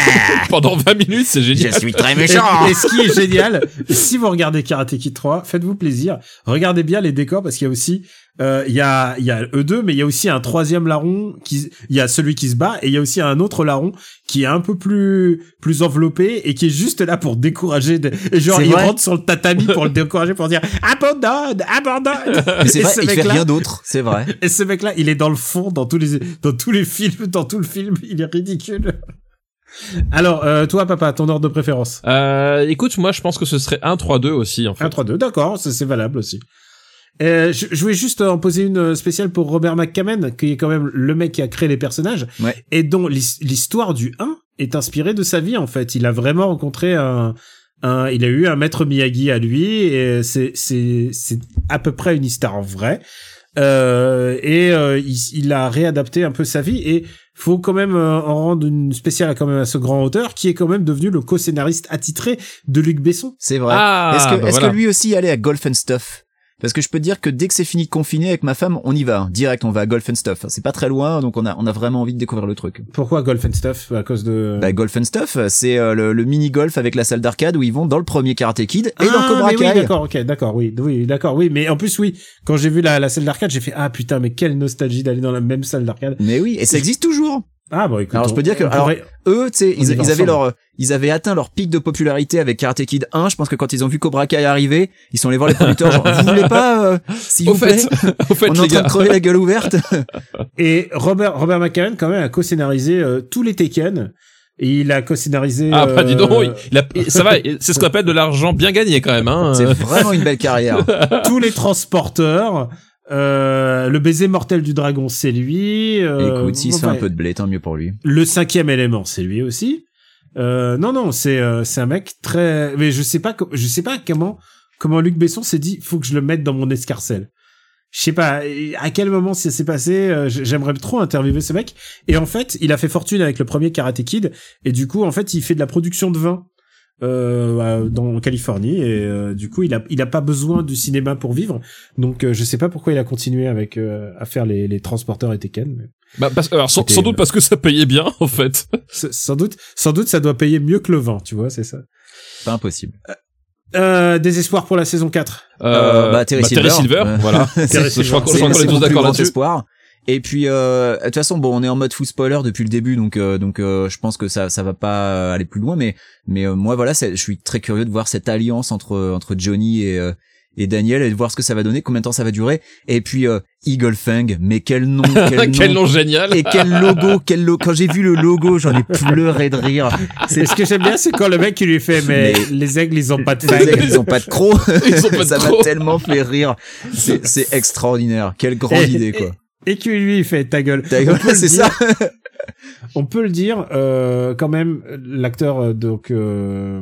pendant 20 minutes, c'est génial. Je suis très Et, méchant. et ce qui est génial, si vous regardez Karate Kid 3, faites-vous plaisir, regardez bien les décors parce qu'il y a aussi euh, il y a il y a eux deux mais il y a aussi un troisième larron qui il y a celui qui se bat et il y a aussi un autre larron qui est un peu plus plus enveloppé et qui est juste là pour décourager de- et genre il rentre sur le tatami pour le décourager pour dire abandonne abandonne Mais c'est Et vrai, ce il fait mec-là- rien d'autre. C'est vrai. et ce mec là il est dans le fond dans tous les dans tous les films dans tout le film il est ridicule alors euh, toi papa ton ordre de préférence? Euh, écoute, moi je pense que ce serait 1-3-2 aussi en fait. 1-3-2, d'accord, c'est valable aussi. Euh, je, je voulais juste en poser une spéciale pour Robert McCammon, qui est quand même le mec qui a créé les personnages, Ouais. et dont l'his- l'histoire du 1 est inspirée de sa vie en fait. Il a vraiment rencontré un, un il a eu un maître Miyagi à lui, et c'est c'est c'est à peu près une histoire vraie. Euh, et euh, il, il a réadapté un peu sa vie et faut quand même euh, en rendre une spéciale quand même à ce grand auteur qui est quand même devenu le co-scénariste attitré de Luc Besson. C'est vrai. Ah, est-ce que, bah est-ce voilà. que lui aussi allait à Golf and Stuff? Parce que je peux te dire que dès que c'est fini de confiner avec ma femme, on y va. hein. Direct, on va à Golf and Stuff. C'est pas très loin, donc on a, on a vraiment envie de découvrir le truc. Pourquoi Golf and Stuff À cause de... Bah, Golf and Stuff, c'est euh, le, le mini-golf avec la salle d'arcade où ils vont dans le premier Karate Kid et dans Ah, Cobra mais oui, Kai. d'accord, ok, d'accord, oui, oui, d'accord, oui. Mais en plus, oui, quand j'ai vu la, la salle d'arcade, j'ai fait ah putain, mais quelle nostalgie d'aller dans la même salle d'arcade. Mais oui, et ça existe toujours. Ah bon, écoute. Alors, je peux dire que- alors, pourrait- Eux, tu sais, ils, va ils avaient leur, ils avaient atteint leur pic de popularité avec Karate Kid 1. Je pense que quand ils ont vu Cobra Kai arriver, ils sont allés voir les producteurs genre, vous voulez pas, euh, s'il Au vous fait, plaît, au fait on est en train gars. de crever la gueule ouverte. Et Robert Robert quand même a co-scénarisé euh, tous les Tekken. Et il a co-scénarisé. Ah bah dis donc, euh, il a, ça va, c'est ce qu'on appelle de l'argent bien gagné quand même. Hein. C'est vraiment une belle carrière. tous les transporteurs. Euh, le baiser mortel du dragon, c'est lui. euh, Écoute, s'il se fait un peu de blé, tant mieux pour lui. Le cinquième élément, c'est lui aussi. Euh, non, non, c'est euh, c'est un mec très. Mais je sais pas, je sais pas comment comment Luc Besson s'est dit, faut que je le mette dans mon escarcelle. Je sais pas à quel moment ça s'est passé. euh, J'aimerais trop interviewer ce mec. Et en fait, il a fait fortune avec le premier Karate Kid. Et du coup, en fait, il fait de la production de vin euh, à- dans en Californie. Et euh, du coup, il a il a pas besoin du cinéma pour vivre. Donc, euh, je sais pas pourquoi il a continué avec euh, à faire les, les transporteurs et Tekken. Mais... Bah, parce- alors sans, doute parce que ça payait bien en fait. Sans doute, sans doute, ça doit payer mieux que le vin, tu vois, c'est ça. Pas impossible. Euh, désespoir pour la saison 4. Euh, bah, Terry Silver. Ouais. voilà. Je crois qu'on c'est- je crois qu'on c'est est tous d'accord là-dessus. espoir. Et puis, euh, de toute façon, bon, on est en mode full spoiler depuis le début, donc euh, donc euh, je pense que ça ça va pas euh, aller plus loin, mais mais euh, moi voilà, c'est- je suis très curieux de voir cette alliance entre entre Johnny et euh, et Daniel et de voir ce que ça va donner, combien de temps ça va durer. Et puis euh, Eagle Fang, mais quel nom, quel, Quel nom. nom génial. Et quel logo, quel logo. Quand j'ai vu le logo, j'en ai pleuré de rire. C'est ce que j'aime bien, c'est quand le mec qui lui fait, mais, Mais- les aigles, ils ont pas de Les fang. aigles, ils ont pas de crocs. Ils ont pas de ça m'a tellement fait rire. C'est c'est extraordinaire. Quelle grande Et- idée, quoi. Et qui lui il fait ta gueule. Ta gueule, On peut le c'est dire- ça. On peut le dire, euh, quand même, l'acteur euh, donc euh,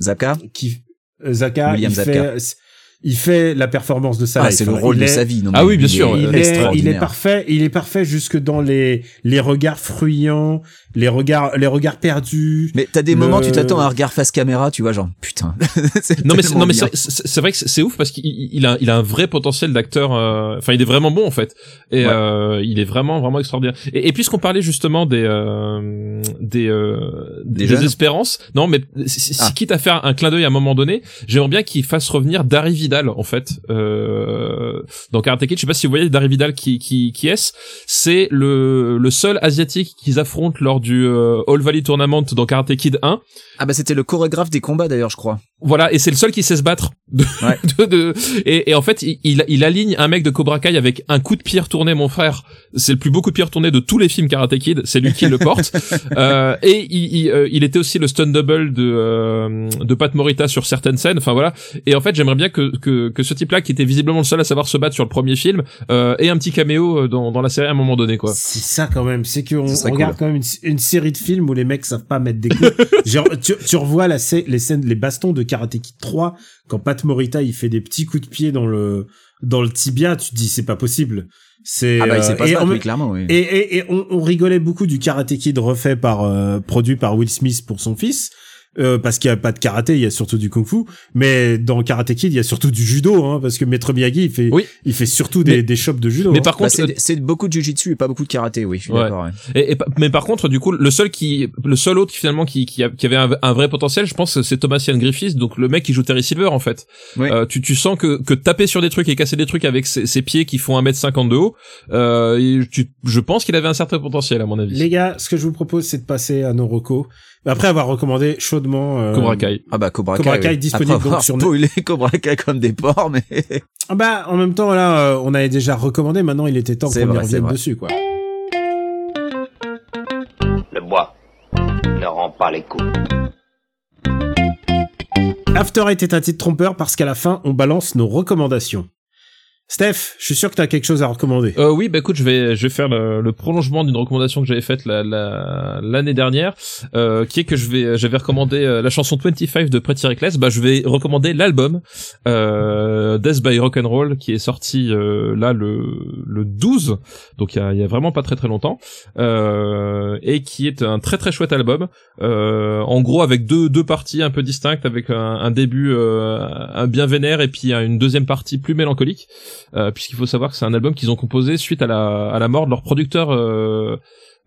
Zaka. qui euh, Zaka, William il Zabka. fait, il fait la performance de sa Ah, c'est le rôle il de est- sa vie. Non, Ah oui, bien il sûr, est Il est, il est parfait, il est parfait jusque dans les les regards fruyants, les regards les regards perdus. Mais t'as des Le- moments, tu t'attends à un regard face caméra, tu vois, genre, putain. C'est Non mais non mais c'est vrai que c'est ouf parce qu'il il- il a il a un vrai potentiel d'acteur. euh, Enfin, il est vraiment bon en fait. Et Ouais. euh, il est vraiment vraiment extraordinaire. Et, et puisqu'on parlait justement des euh, des euh, Des des, espérances, non mais si, si- Ah. quitte à faire un clin d'œil à un moment donné, j'aimerais bien qu'il fasse revenir Dari Vidal en fait euh, dans Karate Kid. Je sais pas si vous voyez Dari Vidal qui qui qui est. C'est le le seul asiatique qu'ils affrontent lors du euh, All Valley Tournament dans Karate Kid 1. Ah bah c'était le chorégraphe des combats d'ailleurs, je crois. Voilà, et c'est le seul qui sait se battre. De, Ouais. de- de- et, et en fait, il, il, il aligne un mec de Cobra Kai avec un coup de pied retourné, mon frère. C'est le plus beau coup de pied retourné de tous les films Karate Kid. C'est lui qui le porte. Euh, et il, il, euh, il était aussi le stunt double de euh, de Pat Morita sur certaines scènes. Enfin voilà. Et en fait, j'aimerais bien que que, que ce type-là, qui était visiblement le seul à savoir se battre sur le premier film, euh, ait un petit caméo euh, dans, dans la série à un moment donné, quoi. C'est ça quand même, c'est qu'on regarde cool. quand même une, une série de films où les mecs savent pas mettre des coups. Genre, tu, tu revois la, les scènes, les bastons de Karate Kid 3 quand Pat Morita il fait des petits coups de pied dans le dans le tibia, tu te dis c'est pas possible. C'est Ah bah, il s'est euh, pas oui, clairement, oui. Et, et, et on, on rigolait beaucoup du Karate Kid refait par euh, produit par Will Smith pour son fils. Euh, parce qu'il y a pas de karaté, il y a surtout du kung-fu. Mais dans Karate Kid, il y a surtout du judo, hein, parce que Maître Miyagi, il fait, il fait surtout des, Mais- des chops de judo. mais hein. par contre, Bah, c'est c'est beaucoup de jujitsu et pas beaucoup de karaté, oui, je suis Ouais. d'accord. ouais. Et, et pa- mais par contre, du coup, le seul qui, le seul autre qui finalement qui, qui, a- qui avait un, un vrai potentiel, je pense, c'est Thomas Ian Griffiths, donc le mec qui joue Terry Silver en fait. Euh, tu, tu sens que, que taper sur des trucs et casser des trucs avec ses, ses pieds qui font 1m50 de haut, euh, tu, je pense qu'il avait un certain potentiel à mon avis. Les gars, ce que je vous propose, c'est de passer à nos recos. Après avoir recommandé chaudement euh, Cobra Kai. Ah bah Cobra Kai, Cobra Kai oui. disponible Après donc sur spoilé Cobra Kai comme des porcs, mais Ah bah en même temps là, euh, on avait déjà recommandé. Maintenant, il était temps qu'on y revienne dessus, quoi. Le bois ne rend pas les coups. After était un titre trompeur parce qu'à la fin, on balance nos recommandations. Steph, je suis sûr que t'as quelque chose à recommander. Euh, oui, bah écoute, je vais, je vais faire le, le prolongement d'une recommandation que j'avais faite la- la- l'année dernière, euh, qui est que je vais, j'avais recommandé euh, la chanson 25 de Pretty Reckless. Bah, je vais recommander l'album euh, Death by Rock'n'Roll qui est sorti euh, là le, le 12, donc il y a, y a vraiment pas très très longtemps, euh, et qui est un très très chouette album. Euh, en gros, avec deux deux parties un peu distinctes, avec un, un début un bien vénère et puis une deuxième partie plus mélancolique puisqu'il faut savoir que c'est un album qu'ils ont composé suite à la, à la mort de leur producteur euh,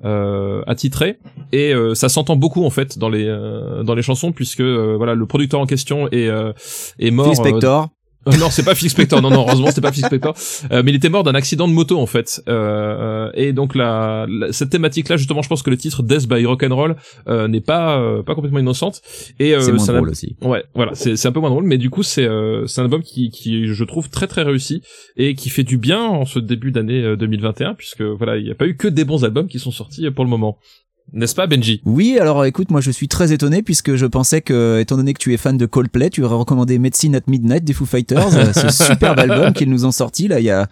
euh, attitré et euh, ça s'entend beaucoup en fait dans les euh, dans les chansons puisque euh, voilà le producteur en question est euh, est mort Phil Spector. Euh, non, c'est pas Phil Spector. Non, non, heureusement, c'était pas Phil Spector. Euh, mais il était mort d'un accident de moto en fait. Euh, et donc la, la- cette thématique-là, justement, je pense que le titre Death by Rock'n'Roll euh, n'est pas euh, pas complètement innocente. Et euh, C'est moins drôle aussi. Ouais, voilà, c'est c'est un peu moins drôle, mais du coup, c'est euh, c'est un album qui qui je trouve très très réussi et qui fait du bien en ce début d'année euh, 2021, puisque voilà, il n'y a pas eu que des bons albums qui sont sortis pour le moment. N'est-ce pas, Benji? Oui, alors écoute, moi je suis très étonné puisque je pensais que, étant donné que tu es fan de Coldplay, tu aurais recommandé Medicine at Midnight des Foo Fighters, euh, ce superbe album qu'ils nous ont sorti là il y a,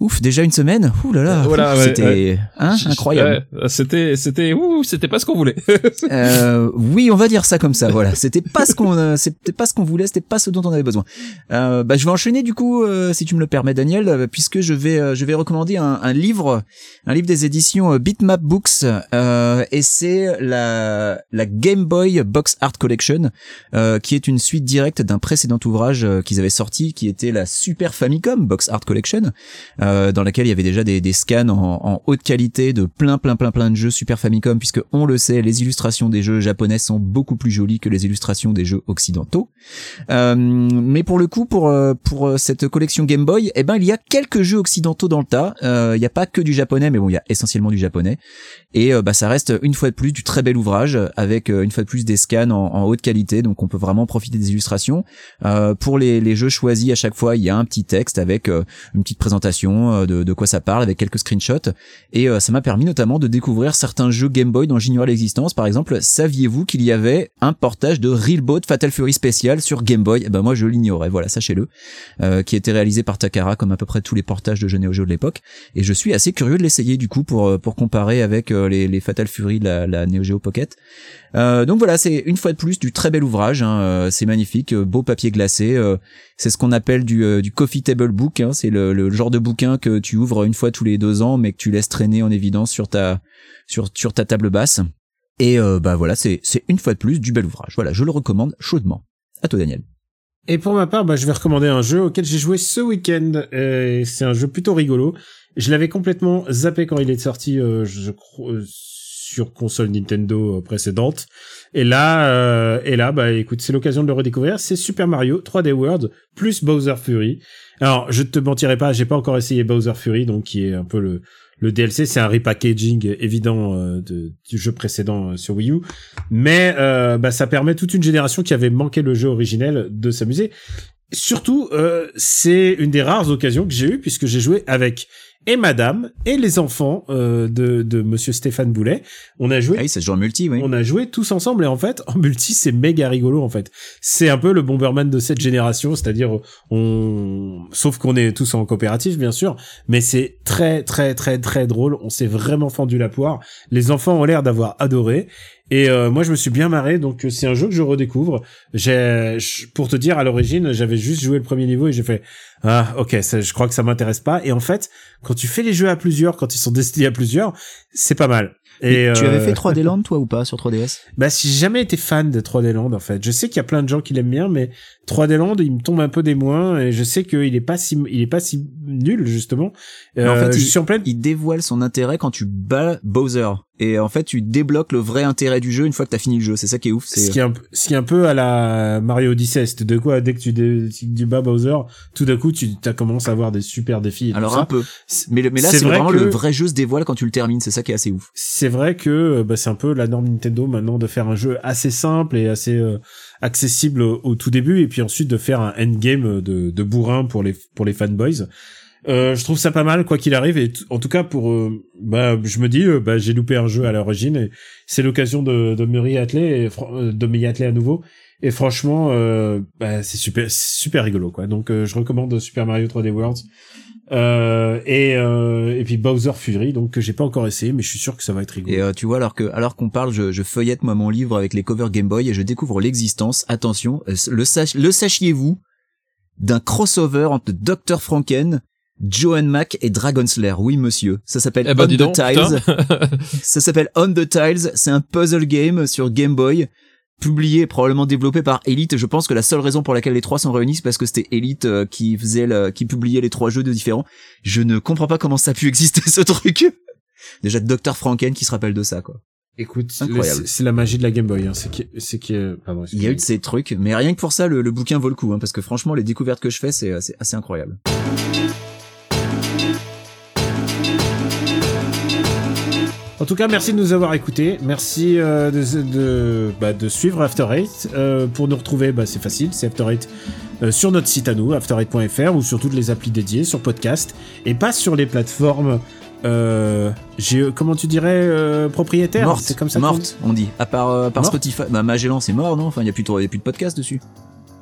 ouf, déjà une semaine. Ouh là là, Voilà, ouf, ouais, c'était ouais. hein, incroyable. Ouais, c'était c'était ouh, c'était pas ce qu'on voulait. Euh, oui, on va dire ça comme ça. Voilà, c'était pas ce qu'on, euh, c'était pas ce qu'on voulait, c'était pas ce dont on avait besoin. Euh, bah, je vais enchaîner du coup, euh, si tu me le permets, Daniel, euh, puisque je vais, euh, je vais recommander un, un livre, un livre des éditions euh, Bitmap Books, euh, et c'est la Game Boy Box Art Collection, euh, qui est une suite directe d'un précédent ouvrage euh, qu'ils avaient sorti, qui était la Super Famicom Box Art Collection, euh, dans laquelle il y avait déjà des, scans en, haute qualité de plein plein plein plein de jeux Super Famicom, puisque on le sait, les illustrations des jeux japonais sont beaucoup plus jolies que les illustrations des jeux occidentaux. Euh, mais pour le coup, pour euh, euh, cette collection Game Boy, eh ben il y a quelques jeux occidentaux dans le tas. Euh, Il n'y a pas que du japonais, mais bon, il y a essentiellement du japonais. Et euh, bah ça reste une fois de plus du très bel ouvrage avec euh, une fois de plus des scans en, haute qualité, donc on peut vraiment profiter des illustrations. Euh, pour les, jeux choisis à chaque fois, il y a un petit texte avec euh, une petite présentation euh, de, de quoi ça parle, avec quelques screenshots. Et euh, ça m'a permis notamment de découvrir certains jeux Game Boy dont j'ignorais l'existence. Par exemple, saviez-vous qu'il y avait un portage de Real Boat Fatal Fury spécial sur Game Boy? Eh ben moi je l'ignorais, voilà, sachez-le, euh, qui était réalisé par Takara comme à peu près tous les portages de jeux Neo Geo de l'époque. Et je suis assez curieux de l'essayer du coup pour euh, pour comparer avec euh, les, les Fatal Fury de la, la Neo Geo Pocket. Euh, donc voilà, c'est une fois de plus du très bel ouvrage. hein, euh, c'est magnifique, euh, beau papier glacé. c'est ce qu'on appelle du, coffee table book. hein, c'est le, genre de bouquin que tu ouvres une fois tous les deux ans, mais que tu laisses traîner en évidence sur ta sur ta table basse. Et bah voilà, c'est c'est une fois de plus du bel ouvrage. Voilà, je le recommande chaudement. À toi, Daniel. Et pour ma part, bah, je vais recommander un jeu auquel j'ai joué ce week-end. C'est un jeu plutôt rigolo. Je l'avais complètement zappé quand il est sorti, je crois, console Nintendo euh, précédente. Et là, euh, et là, bah écoute, c'est l'occasion de le redécouvrir. C'est Super Mario 3D World plus Bowser Fury. Alors, je te mentirai pas, j'ai pas encore essayé Bowser Fury, donc qui est un peu le le DLC, c'est un repackaging évident euh, du jeu précédent euh, sur Wii U, mais euh, bah, ça permet toute une génération qui avait manqué le jeu originel de s'amuser. Surtout, c'est une des rares occasions que j'ai eues puisque j'ai joué avec et Madame et les enfants euh, de, de Monsieur Stéphane Boulet. On a joué. Ah oui, ça se joue en multi, oui. On a joué tous ensemble et en fait, en multi, c'est méga rigolo en fait. C'est un peu le Bomberman de cette génération, c'est-à-dire on, sauf qu'on est tous en coopérative bien sûr, mais c'est très très très très drôle. On s'est vraiment fendu la poire. Les enfants ont l'air d'avoir adoré Et euh, moi, je me suis bien marré, donc euh, c'est un jeu que je redécouvre. J'ai, pour te dire, à l'origine, j'avais juste joué le premier niveau et j'ai fait ah ok, ça, je crois que ça m'intéresse pas. Et en fait, quand tu fais les jeux à plusieurs, quand ils sont destinés à plusieurs, c'est pas mal. Et tu avais euh, fait 3D Land toi ou pas sur 3DS bah, si j'ai jamais été fan de 3D Land, en fait. Je sais qu'il y a plein de gens qui l'aiment bien, mais 3D Land, il me tombe un peu des moins, et je sais qu'il est pas si, il est pas si nul, justement. Mais en Euh, fait, je il, suis en pleine, il dévoile son intérêt quand tu bats Bowser. Et en fait, tu débloques le vrai intérêt du jeu une fois que t'as fini le jeu. C'est ça qui est ouf. ce C'est qui est un, peu- ce qui est un peu à la Mario Odyssey, c'est de quoi, dès que tu, dé, tu bats Bowser, tout d'un coup, tu as commencé à avoir des super défis et alors tout un ça. peu. Mais, là, C'est c'est vrai vraiment que- le vrai jeu se dévoile quand tu le termines. C'est ça qui est assez ouf. c'est vrai que euh, bah, c'est un peu la norme Nintendo maintenant de faire un jeu assez simple et assez euh, accessible au, tout début et puis ensuite de faire un endgame de, de bourrin pour les pour les fanboys. Euh, je trouve ça pas mal quoi qu'il arrive et en tout cas pour euh, bah je me dis euh, bah j'ai loupé un jeu à l'origine et c'est l'occasion de de me y euh, de m'y atteler à nouveau. Et franchement euh, bah c'est super c'est super rigolo quoi. Donc euh, je recommande Super Mario 3D World euh, et euh, et puis Bowser Fury donc que j'ai pas encore essayé mais je suis sûr que ça va être rigolo. Et euh, tu vois, alors que alors qu'on parle, je, je feuillette moi mon livre avec les covers Game Boy et je découvre l'existence. Attention, euh, le, sach- le sachiez-vous d'un crossover entre Dr Franken, Joe Mac et Dragon Slayer. Oui, monsieur. Ça s'appelle Eh ben, On the donc, Tiles. Ça s'appelle On the Tiles. C'est un puzzle game sur Game Boy. Publié, probablement développé par Elite. Je pense que la seule raison pour laquelle les trois sont réunis, c'est parce que c'était Elite euh, qui faisait le, qui publiait les trois jeux de différents. Je ne comprends pas comment ça a pu exister ce truc. Déjà Dr Franken qui se rappelle de ça, quoi. Écoute, c'est la magie de la Game Boy. Hein. C'est qui, c'est qui, pardon. Il y a eu de ces trucs, mais rien que pour ça, le, le bouquin vaut le coup, hein, parce que franchement, les découvertes que je fais, c'est c'est assez incroyable. En tout cas, merci de nous avoir écoutés. Merci euh, de, de, bah, de suivre After Eight. Euh, pour nous retrouver, bah, c'est facile, c'est After Eight euh, sur notre site à nous, after8.fr, ou sur toutes les applis dédiées, sur podcast, et pas sur les plateformes. Euh, j'ai- comment tu dirais euh, propriétaires? Morte, C'est comme ça. morte, on dit. À part, euh, à part Morte Spotify, bah Magellan, c'est mort, non? Enfin, il y a plus de, y a plus de podcast dessus.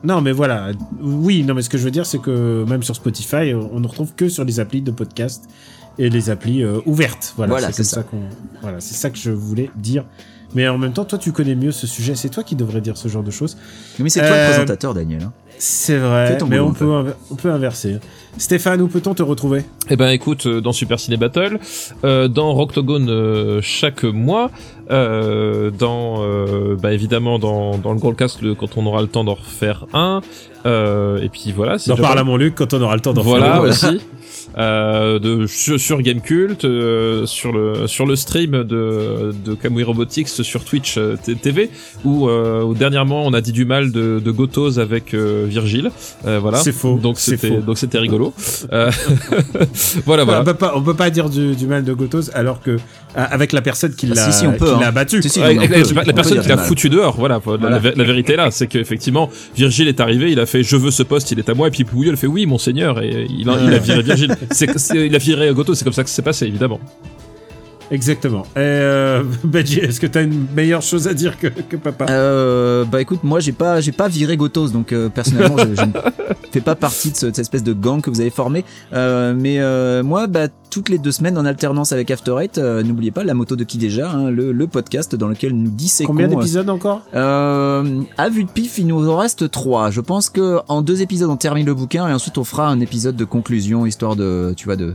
Non, mais voilà. Oui, non, mais ce que je veux dire, c'est que même sur Spotify, on ne retrouve que sur les applis de podcast et les applis euh, ouvertes. Voilà, Voilà, c'est ça. Voilà, c'est ça que je voulais dire. Mais en même temps, toi, tu connais mieux ce sujet. C'est toi qui devrais dire ce genre de choses. Mais c'est toi Euh, le présentateur, Daniel. hein. C'est vrai, mais on peut, on peut inverser. Stéphane, où peut-on te retrouver? Eh ben écoute, euh, dans Super Ciné Battle, euh, dans Rocktogone euh, chaque mois, euh, dans bah évidemment dans, dans le Goldcast le, quand on aura le temps d'en refaire un, et puis voilà. c'est D'en pas- à mon Luc quand on aura le temps d'en Voilà faire un. aussi. De sur, sur Gamecult, sur le sur le stream de de Kamui Robotics sur Twitch TV, où, où dernièrement on a dit du mal de, de Gotos avec Virgile. Voilà. C'est faux, Donc c'était donc c'était rigolo. Euh, voilà On peut pas, on peut pas dire du, du mal de Gotos alors que ah, avec la personne qui Ah, l'a, si, si, hein. l'a battu. Si, si, Ouais, on avec peut- la, personne qui l'a foutu dehors, voilà. La, Voilà. la vérité est là, c'est qu'effectivement, Virgile est arrivé, il a fait je veux ce poste, il est à moi, et puis Pouillol fait oui, monseigneur, et il a, il a viré Virgile. C'est, il a viré Goto, c'est comme ça que c'est passé, évidemment. Exactement. Euh, Benji, est-ce que t'as une meilleure chose à dire que, que papa? Euh, bah écoute, moi j'ai pas j'ai pas viré Gotos, donc euh, personnellement je, je ne fais pas partie de, ce- de cette espèce de gang que vous avez formé. Euh, mais euh, moi, bah toutes les deux semaines en alternance avec After Eight, euh, n'oubliez pas la moto de qui déjà, hein, le, le podcast dans lequel nous disséquons. Combien d'épisodes encore? Euh, à vue de pif, il nous en reste trois. Je pense que en deux épisodes, on termine le bouquin et ensuite on fera un épisode de conclusion, histoire de, tu vois, de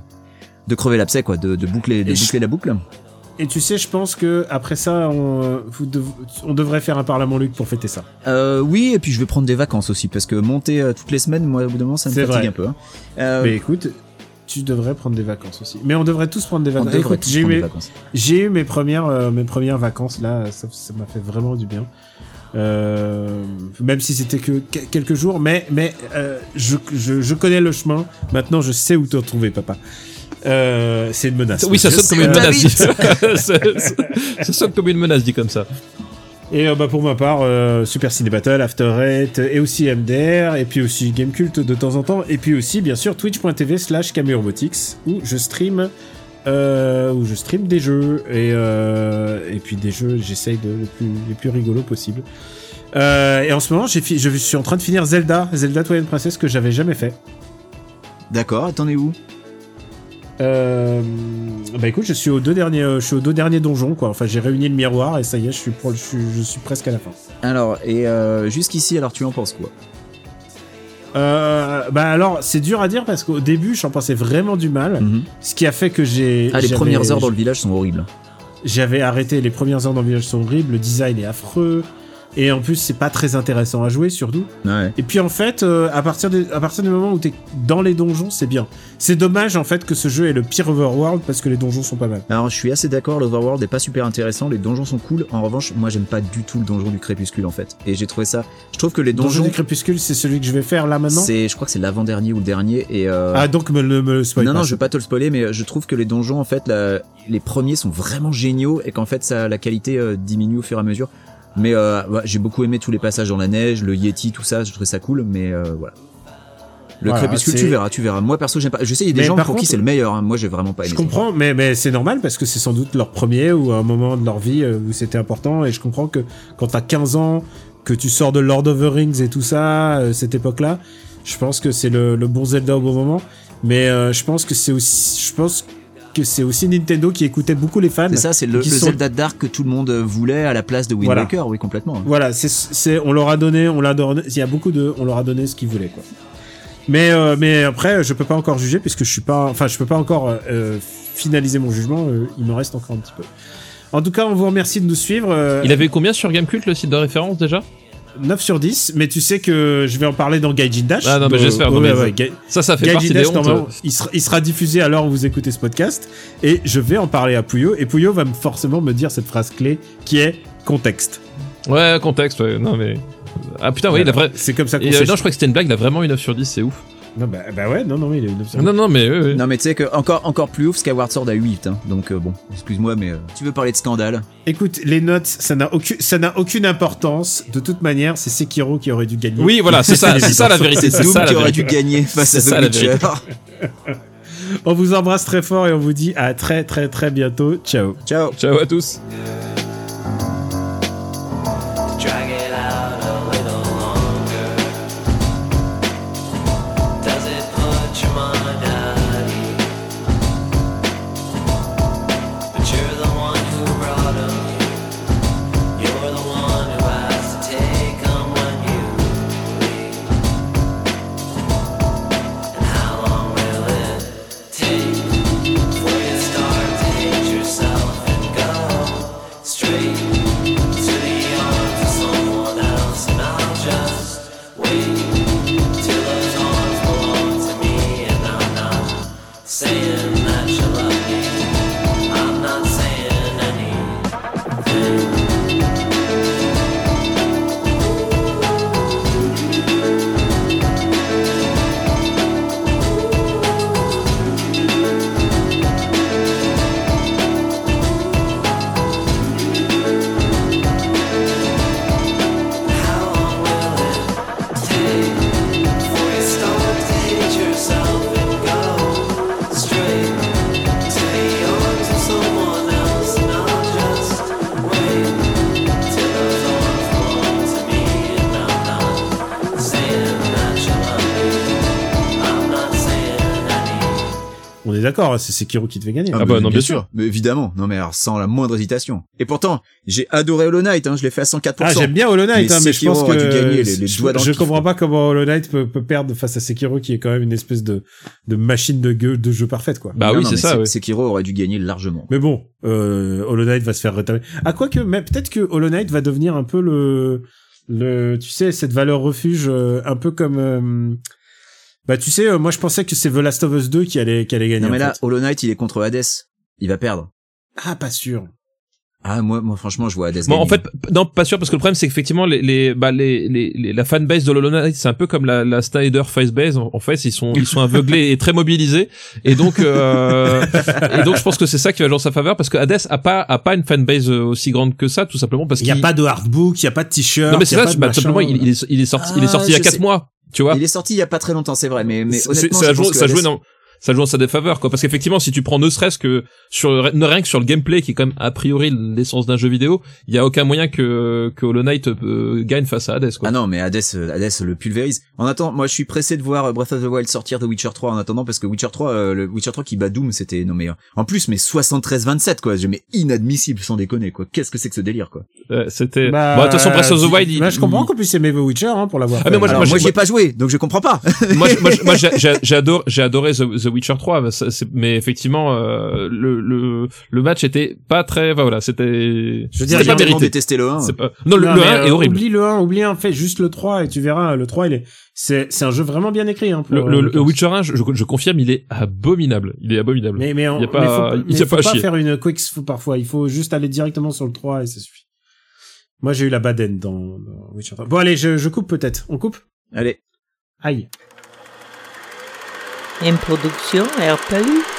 de crever l'abcès, quoi, de, de boucler, de je- boucler la boucle. Et tu sais, je pense que après ça, on, vous dev- on devrait faire un Parlement Luc pour fêter ça. Euh, oui, et puis je vais prendre des vacances aussi, parce que monter euh, toutes les semaines, moi, au bout d'un moment, ça me fatigue vrai. un peu. hein. Euh, Mais écoute, tu devrais prendre des vacances aussi. Mais on devrait tous prendre des vacances. Écoute, j'ai eu, mes- eu premières, mes premières vacances là, ça m'a fait vraiment du bien. Euh, même si c'était que que- quelques jours, mais mais euh, je, je, je connais le chemin. Maintenant, je sais où te retrouver, papa. Euh, c'est une menace. Oui, ça sonne comme une euh, menace. dit- ça, ça- ça sonne comme une menace dit comme ça. Et euh, bah, pour ma part, euh, Super Ciné Battle, After Eight, et aussi MDR, et puis aussi Gamecult de temps en temps, et puis aussi, bien sûr, twitch.tv slash Robotics, où je stream, euh, où je stream des jeux, et, euh, et puis des jeux, j'essaye de les plus, les plus rigolos possibles. Euh, et en ce moment, j'ai je suis en train de finir Zelda, Zelda Twilight Princess, que j'avais jamais fait. D'accord, attendez où? Euh, bah écoute, je suis aux deux derniers, euh, je suis aux deux derniers donjons quoi. Enfin, j'ai réuni le miroir et ça y est, je suis, je suis, je suis presque à la fin. Alors, et euh, jusqu'ici, alors tu en penses quoi? Euh, bah alors, c'est dur à dire parce qu'au début, j'en pensais vraiment du mal, Mhm. ce qui a fait que j'ai. Ah, les premières heures dans le village sont horribles. J'avais arrêté les premières heures dans le village sont horribles, le design est affreux. Et en plus, c'est pas très intéressant à jouer, surtout. Ouais. Et puis en fait, euh, à, partir de, à partir du moment où t'es dans les donjons, c'est bien. C'est dommage en fait que ce jeu est le pire overworld parce que les donjons sont pas mal. Alors, je suis assez d'accord, l'Overworld est pas super intéressant, les donjons sont cool. En revanche, moi, j'aime pas du tout le donjon du crépuscule, en fait. Et j'ai trouvé ça. Je trouve que les Donjon donjons. du crépuscule, c'est celui que je vais faire là maintenant. c'est, je crois que c'est l'avant-dernier ou le dernier, et euh... Ah donc me le, me le spoil non, pas, non, je veux pas te le spoiler, mais je trouve que les donjons, en fait, la- les premiers sont vraiment géniaux et qu'en fait, ça, la qualité euh, diminue au fur et à mesure. Mais euh, ouais, j'ai beaucoup aimé tous les passages dans la neige, le Yeti, tout ça, je trouvais ça cool, mais euh, voilà. Le Voilà, crépuscule, tu verras, tu verras. Moi, perso, j'aime pas. Je sais, il y a des Mais gens pour qui c'est le meilleur. hein. Moi, j'ai vraiment pas aimé. Je comprends, mais, mais c'est normal parce que c'est sans doute leur premier ou un moment de leur vie euh, où c'était important. Et je comprends que quand t'as 15 ans, que tu sors de Lord of the Rings et tout ça, euh, cette époque-là, je pense que c'est le, le bon Zelda au bon moment. Mais euh, je pense que c'est aussi, je pense que c'est aussi Nintendo qui écoutait beaucoup les fans. C'est ça, c'est le, qui le sont- Zelda Dark que tout le monde voulait à la place de Wind Voilà. Waker, oui, complètement. hein. Voilà, c'est, on leur a donné, on l'a donné, il y a beaucoup de, on leur a donné ce qu'ils voulaient, quoi. Mais, euh, mais après, je peux pas encore juger puisque je suis pas, enfin, je peux pas encore euh, finaliser mon jugement. euh, il me reste encore un petit peu. En tout cas, on vous remercie de nous suivre. euh, Il avait combien sur Gamecult le site de référence déjà? 9 sur 10, mais tu sais que je vais en parler dans Gaijin Dash. Ah non, mais j'espère. ouais, ouais, Ga- ça, ça fait Gaijin partie des Dash, hontes. normalement, il, sera, il sera diffusé à l'heure où vous écoutez ce podcast. Et je vais en parler à Pouyo. Et Pouyo va me- forcément me dire cette phrase clé qui est contexte. Ouais, contexte, ouais. Non, mais. Ah putain, oui, il a vrai. C'est comme ça qu'on euh, non, je crois que c'était une blague, il a vraiment eu 9 sur 10, c'est ouf. Non, bah, bah ouais, non, non, mais il est 9 sur 10. Non, non, mais. ouais. Non, mais tu sais que encore, encore plus ouf, Skyward Sword a 8. Hein. Donc, euh, bon, excuse-moi, mais euh, tu veux parler de scandale Écoute, les notes, ça n'a aucune, ça n'a aucune importance. De toute manière, c'est Sekiro qui aurait dû gagner. Oui, voilà, c'est ça, c'est ça la vérité. C'est Doom ça, qui aurait dû gagner face à ça, The Witcher. On vous embrasse très fort et on vous dit à très très très bientôt. Ciao. Ciao. Ciao à tous. D'accord, c'est Sekiro qui devait gagner. Ah bah non, bien sûr. Mais évidemment. Non, mais alors, sans la moindre hésitation. Et pourtant, j'ai adoré Hollow Knight, hein. Je l'ai fait à 104%. Ah, j'aime bien Hollow Knight, Mais hein, mais je Sekiro pense aurait que dû gagner les- les je, doigts dans le je kiff, comprends pas comment Hollow Knight peut, peut perdre face à Sekiro qui est quand même une espèce de, de machine de, jeu parfaite, quoi. Bah Non, oui, c'est ça, ouais. Sekiro aurait dû gagner largement. Mais bon, euh, Hollow Knight va se faire rétablir. Ah, quoi que, mais peut-être que Hollow Knight va devenir un peu le, le, tu sais, cette valeur refuge, euh, un peu comme, euh, bah, tu sais, euh, moi, je pensais que c'est The Last of Us 2 qui allait, qui allait gagner. Non, mais là, fait. Hollow Knight, il est contre Hades. Il va perdre. Ah, pas sûr. Ah, moi, moi, franchement, je vois Hades Bon, en fait, non, pas sûr, parce que le problème, c'est qu'effectivement, les, les, bah, les, les, les- la fanbase de Hollow Knight, c'est un peu comme la, la Snyder fanbase. En, en fait, ils sont, ils sont aveuglés et très mobilisés. Et donc, euh, et donc, je pense que c'est ça qui va jouer en sa faveur, parce que Hades a pas, a pas une fanbase euh, aussi grande que ça, tout simplement parce Il y a qu'il- pas de hardbook, il y a pas de t-shirt. Non, mais c'est ça, bah, machin. simplement, il, il est, il est sorti, il est Ah, sorti il y a je 4 sais. mois. Tu vois? Il est sorti il y a pas très longtemps, c'est vrai, mais, mais honnêtement, ça je joue, pense que ça jouait dans, ça joue en sa défaveur quoi parce qu'effectivement si tu prends ne serait-ce que sur ne rien que sur le gameplay qui est quand même a priori l'essence d'un jeu vidéo il y a aucun moyen que que Hollow Knight euh, gagne face à Hades quoi Ah non, mais Hades, euh, Hades le pulvérise. En attendant, moi je suis pressé de voir euh, Breath of the Wild sortir de Witcher 3 en attendant parce que Witcher 3, euh, le Witcher 3 qui bat Doom, c'était non mais euh, en plus mais 73-27 quoi, je mais inadmissible sans déconner quoi. Qu'est-ce que c'est que ce délire quoi? Euh, c'était Bah, bon de toute façon Breath of the Wild il- bah, je comprends qu'on puisse aimer The Witcher hein, pour l'avoir. Ah, mais moi, moi, j'ai- j'y ai pas joué, donc je comprends pas. moi, adoré, j'ai adoré The, The Witcher 3, mais, ça, c'est- mais effectivement, euh, le, le, le match était pas très, enfin, voilà, c'était, Je veux dire, pas mérité. détesté le 1. C'est pas- Non, le, Non, le mais, 1 euh, est horrible. Oublie le 1, oublie un fait juste le 3 et tu verras, le 3 il est, c'est, c'est un jeu vraiment bien écrit, hein, pour, Le, le, euh, le Witcher 1, je, je confirme, il est abominable. Il est abominable. Mais, mais, on, il y a mais pas, faut, il mais y a faut pas à pas chier. faire une quick faut parfois. Il faut juste aller directement sur le 3 et ça suffit. Moi, j'ai eu la baden dans, dans Witcher 3. Bon, allez, je, je coupe peut-être. On coupe? Allez. Aïe. Une production RPU.